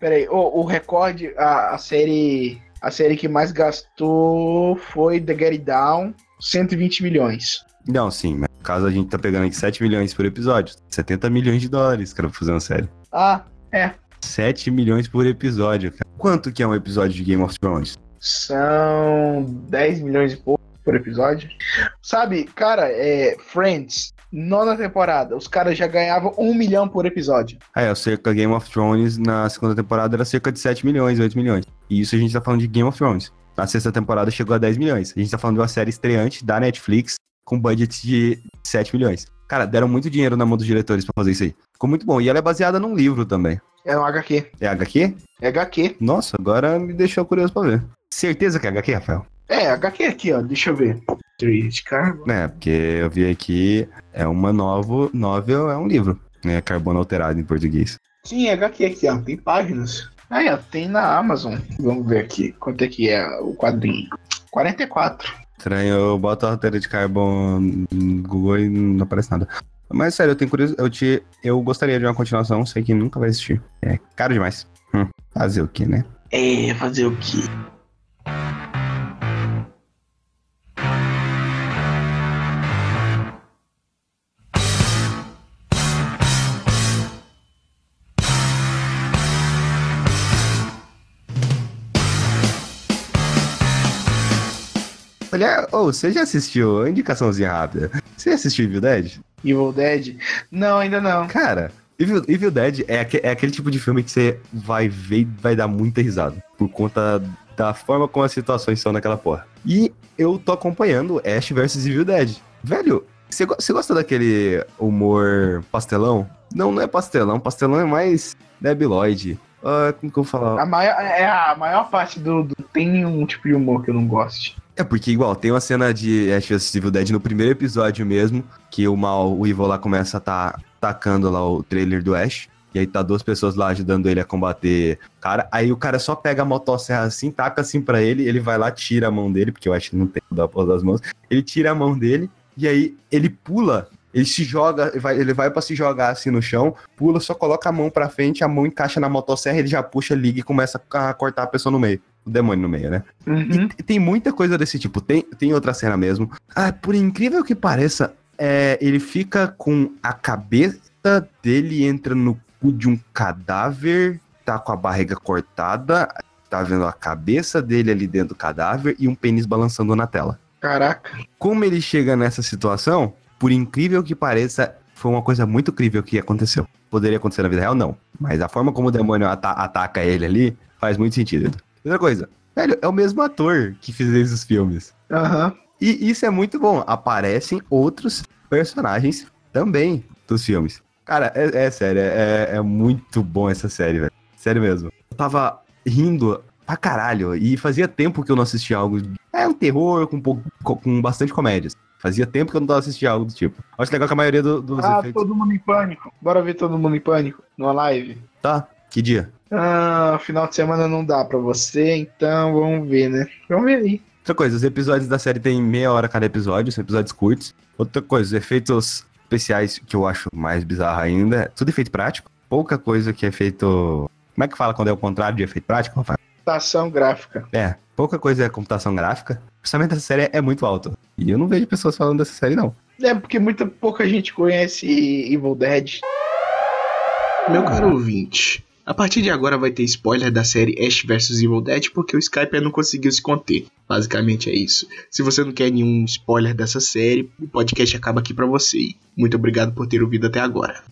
Peraí, o, o recorde, a, a série. A série que mais gastou foi The Get It Down, 120 milhões. Não, sim, mas no caso a gente tá pegando aqui 7 milhões por episódio. 70 milhões de dólares, cara, pra fazer uma série. Ah, 7 milhões por episódio, cara. Quanto que é um episódio de Game of Thrones? são 10 milhões e pouco por episódio. Sabe, cara, é. Friends, nona temporada, os caras já ganhavam um milhão por episódio. Ah, é, o cerca Game of Thrones na segunda temporada era cerca de 7 milhões, 8 milhões. E isso a gente tá falando de Game of Thrones. Na sexta temporada chegou a 10 milhões. A gente tá falando de uma série estreante da Netflix com budget de 7 milhões. Cara, deram muito dinheiro na mão dos diretores pra fazer isso aí. Ficou muito bom. E ela é baseada num livro também. É um HQ. É HQ? É HQ. Nossa, agora me deixou curioso pra ver. Certeza que é HQ, Rafael? É, HQ aqui, ó. Deixa eu ver. Street Carbon. É, porque eu vi aqui, é uma novo, novel, é um livro. Né, carbono alterado em português. Sim, é HQ aqui, ó. Tem páginas. Aí, ó, tem na Amazon. Vamos ver aqui. Quanto é que é o quadrinho? 44. Estranho, eu boto a roteira de Carbon no Google e não aparece nada. Mas sério, eu tenho curiosidade. Eu, te, eu gostaria de uma continuação, sei que nunca vai existir. É caro demais. Hum, fazer o que, né? É, fazer o quê? Olha, ô, você já assistiu? Indicaçãozinha rápida. Você assistiu Evil Dead? Evil Dead? Não, ainda não. Cara, Evil, Evil Dead é, aque- é aquele tipo de filme que você vai ver e vai dar muita risada. Por conta da forma como as situações são naquela porra. E eu tô acompanhando Ash vs Evil Dead. Velho, você go- gosta daquele humor pastelão? Não, não é pastelão. Pastelão é mais debiloide. Ah, como que eu vou falar? A maior, é a maior parte do, do- Tem um tipo de humor que eu não gosto. É porque, igual, tem uma cena de Ash vs Evil Dead no primeiro episódio mesmo, que o mal, o Evil lá começa a tá atacando lá o trailer do Ash. E aí tá duas pessoas lá ajudando ele a combater cara. Aí o cara só pega a motosserra assim, taca assim pra ele, ele vai lá, tira a mão dele, porque eu acho que não tem da porra das mãos. Ele tira a mão dele, e aí ele pula, ele se joga, ele vai, ele vai pra se jogar assim no chão, pula, só coloca a mão pra frente, a mão encaixa na motosserra, ele já puxa, liga e começa a cortar a pessoa no meio. O demônio no meio, né? Uhum. E tem muita coisa desse tipo. Tem, tem outra cena mesmo. Ah, por incrível que pareça, é, ele fica com a cabeça dele entra no cu de um cadáver, tá com a barriga cortada, tá vendo a cabeça dele ali dentro do cadáver e um pênis balançando na tela. Caraca. Como ele chega nessa situação, por incrível que pareça, foi uma coisa muito incrível que aconteceu. Poderia acontecer na vida real? Não. Mas a forma como o demônio ata- ataca ele ali faz muito sentido. Outra coisa, velho, é o mesmo ator que fez esses filmes. Aham. E isso é muito bom. Aparecem outros personagens também dos filmes. Cara, é, é sério, é, é muito bom essa série, velho. Sério mesmo. Eu tava rindo pra caralho. E fazia tempo que eu não assistia algo. É um terror com, um pouco, com bastante comédias. Fazia tempo que eu não tava assistindo algo do tipo. Acho legal que a maioria do- dos Ah, efeitos. todo mundo em pânico. Bora ver todo mundo em pânico numa live. Tá, que dia? Ah, final de semana não dá pra você, então vamos ver, né? Vamos ver aí. Outra coisa, os episódios da série tem meia hora cada episódio, são episódios curtos. Outra coisa, os efeitos especiais que eu acho mais bizarro ainda, é tudo efeito prático. Pouca coisa que é feito. Como é que fala quando é o contrário de efeito prático, Rafael? Computação gráfica. É, pouca coisa é computação gráfica. O orçamento dessa série é muito alto. E eu não vejo pessoas falando dessa série, não. É porque muita pouca gente conhece Evil Dead. Meu caro ouvinte, a partir de agora vai ter spoiler da série Ash vs Evil Dead porque o Skype não conseguiu se conter. Basicamente é isso. Se você não quer nenhum spoiler dessa série, o podcast acaba aqui pra você. Muito obrigado por ter ouvido até agora.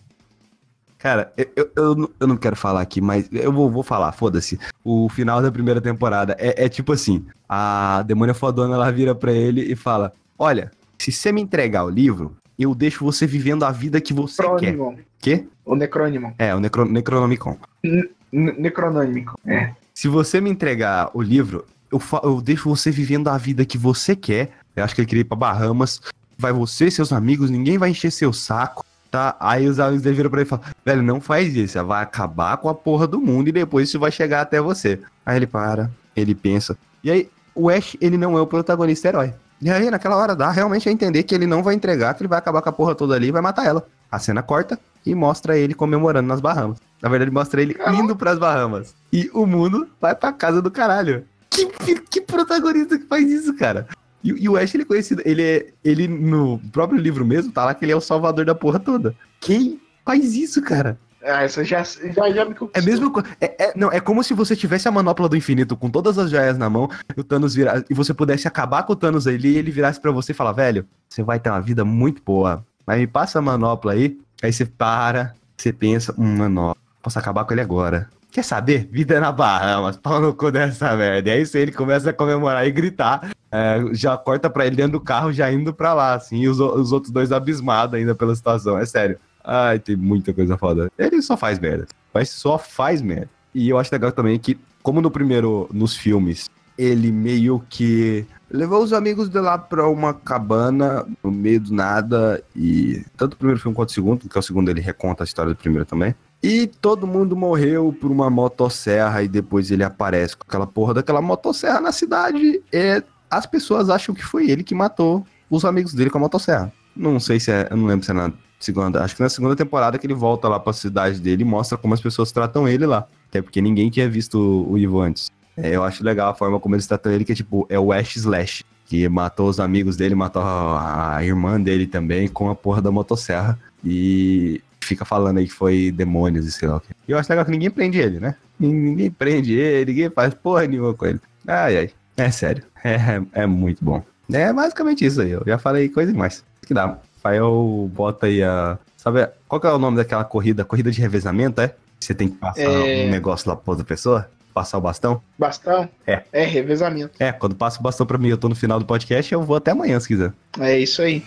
Cara, eu, eu, eu, não- quero falar aqui, mas eu vou, vou falar, foda-se. O final da primeira temporada é, é tipo assim: a demônia fodona ela vira pra ele e fala: Olha, se você me entregar o livro, eu deixo você vivendo a vida que você quer. Necronômicon. Quê? O Necronômicon. É, o necro, Necronomicon. N- Necronômico. É. Se você me entregar o livro, eu, eu deixo você vivendo a vida que você quer. Eu acho que ele queria ir pra Bahamas. Vai você, seus amigos, ninguém vai encher seu saco, tá? Aí os amigos dele viram pra ele e falam: Velho, não faz isso, vai acabar com a porra do mundo e depois isso vai chegar até você. Aí ele para, ele pensa. E aí, o Ash, ele não é o protagonista herói. E aí, naquela hora, dá realmente a entender que ele não vai entregar, que ele vai acabar com a porra toda ali e vai matar ela. A cena corta e mostra ele comemorando nas Bahamas. Na verdade, mostra ele indo pras Bahamas. E o mundo vai pra casa do caralho. Que, que, protagonista que faz isso, cara? E, e o Ash, ele é conhecido. Ele é. Ele, no próprio livro mesmo, tá lá que ele é o salvador da porra toda. Quem faz isso, cara? Ah, essa já, já, já me É conquistou. mesmo. co- É, é- não, é como se você tivesse a manopla do infinito com todas as joias na mão e o Thanos vira, e você pudesse acabar com o Thanos ali e ele virasse pra você e falar, velho, você vai ter uma vida muito boa. Mas me passa a manopla aí. Aí você para, você pensa, hum, manopla, posso acabar com ele agora. Quer saber? Vida na Bahamas, pau no cu dessa merda. E aí isso aí ele começa a comemorar e gritar. É, já corta pra ele dentro do carro, já indo pra lá, assim, e os, os outros dois abismados ainda pela situação. É sério. Ai, tem muita coisa foda. Ele só faz merda. Mas só faz merda. E eu acho legal também que, como no primeiro, nos filmes, ele meio que levou os amigos de lá pra uma cabana no meio do nada. E tanto o primeiro filme quanto o segundo, que é o segundo ele reconta a história do primeiro também. E todo mundo morreu por uma motosserra e depois ele aparece com aquela porra daquela motosserra na cidade. É, as pessoas acham que foi ele que matou os amigos dele com a motosserra. Não sei se é, eu não lembro se é na segunda, acho que na segunda temporada que ele volta lá pra cidade dele e mostra como as pessoas tratam ele lá. Até porque ninguém tinha visto o Ivo antes. É, eu acho legal a forma como eles tratam ele, que é tipo, é o Ash Slash, que matou os amigos dele, matou a, a irmã dele também com a porra da motosserra. E fica falando aí que foi demônios e sei lá o quê. E eu acho legal que ninguém prende ele, né? Ninguém prende ele, ninguém faz porra nenhuma com ele. Ai, ai. É sério. (laughs) É, é muito bom. É basicamente isso aí. Eu já falei coisa demais. Que dá. Rafael bota aí a. Sabe, qual que é o nome daquela corrida? Corrida de revezamento, é? Você tem que passar É. um negócio lá pra outra pessoa? Passar o bastão? Bastão? É. É, revezamento. É, quando passa o bastão pra mim, eu tô no final do podcast, eu vou até amanhã, se quiser. É isso aí.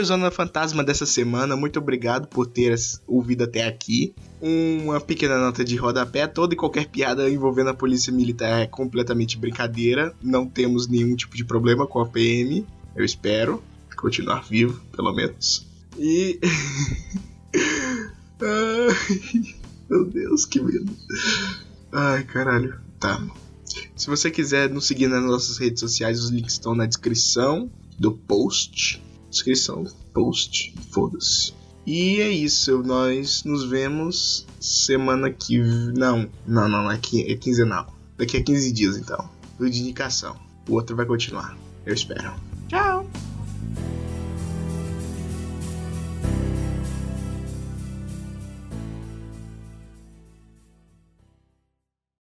Foi Zona Fantasma dessa semana. Muito obrigado por ter ouvido até aqui. Uma pequena nota de rodapé. Toda e qualquer piada envolvendo a polícia militar é completamente brincadeira. Não temos nenhum tipo de problema com a PM. Eu espero continuar vivo, pelo menos. E. (laughs) Ai, meu Deus, que medo. Ai, caralho. Tá. Se você quiser nos seguir nas nossas redes sociais, os links estão na descrição do post descrição, post, foda-se. E é isso, nós nos vemos semana que. Não, não, não, é, qui- é quinzenal. Daqui a 15 dias então. Do de indicação. O outro vai continuar. Eu espero. Tchau!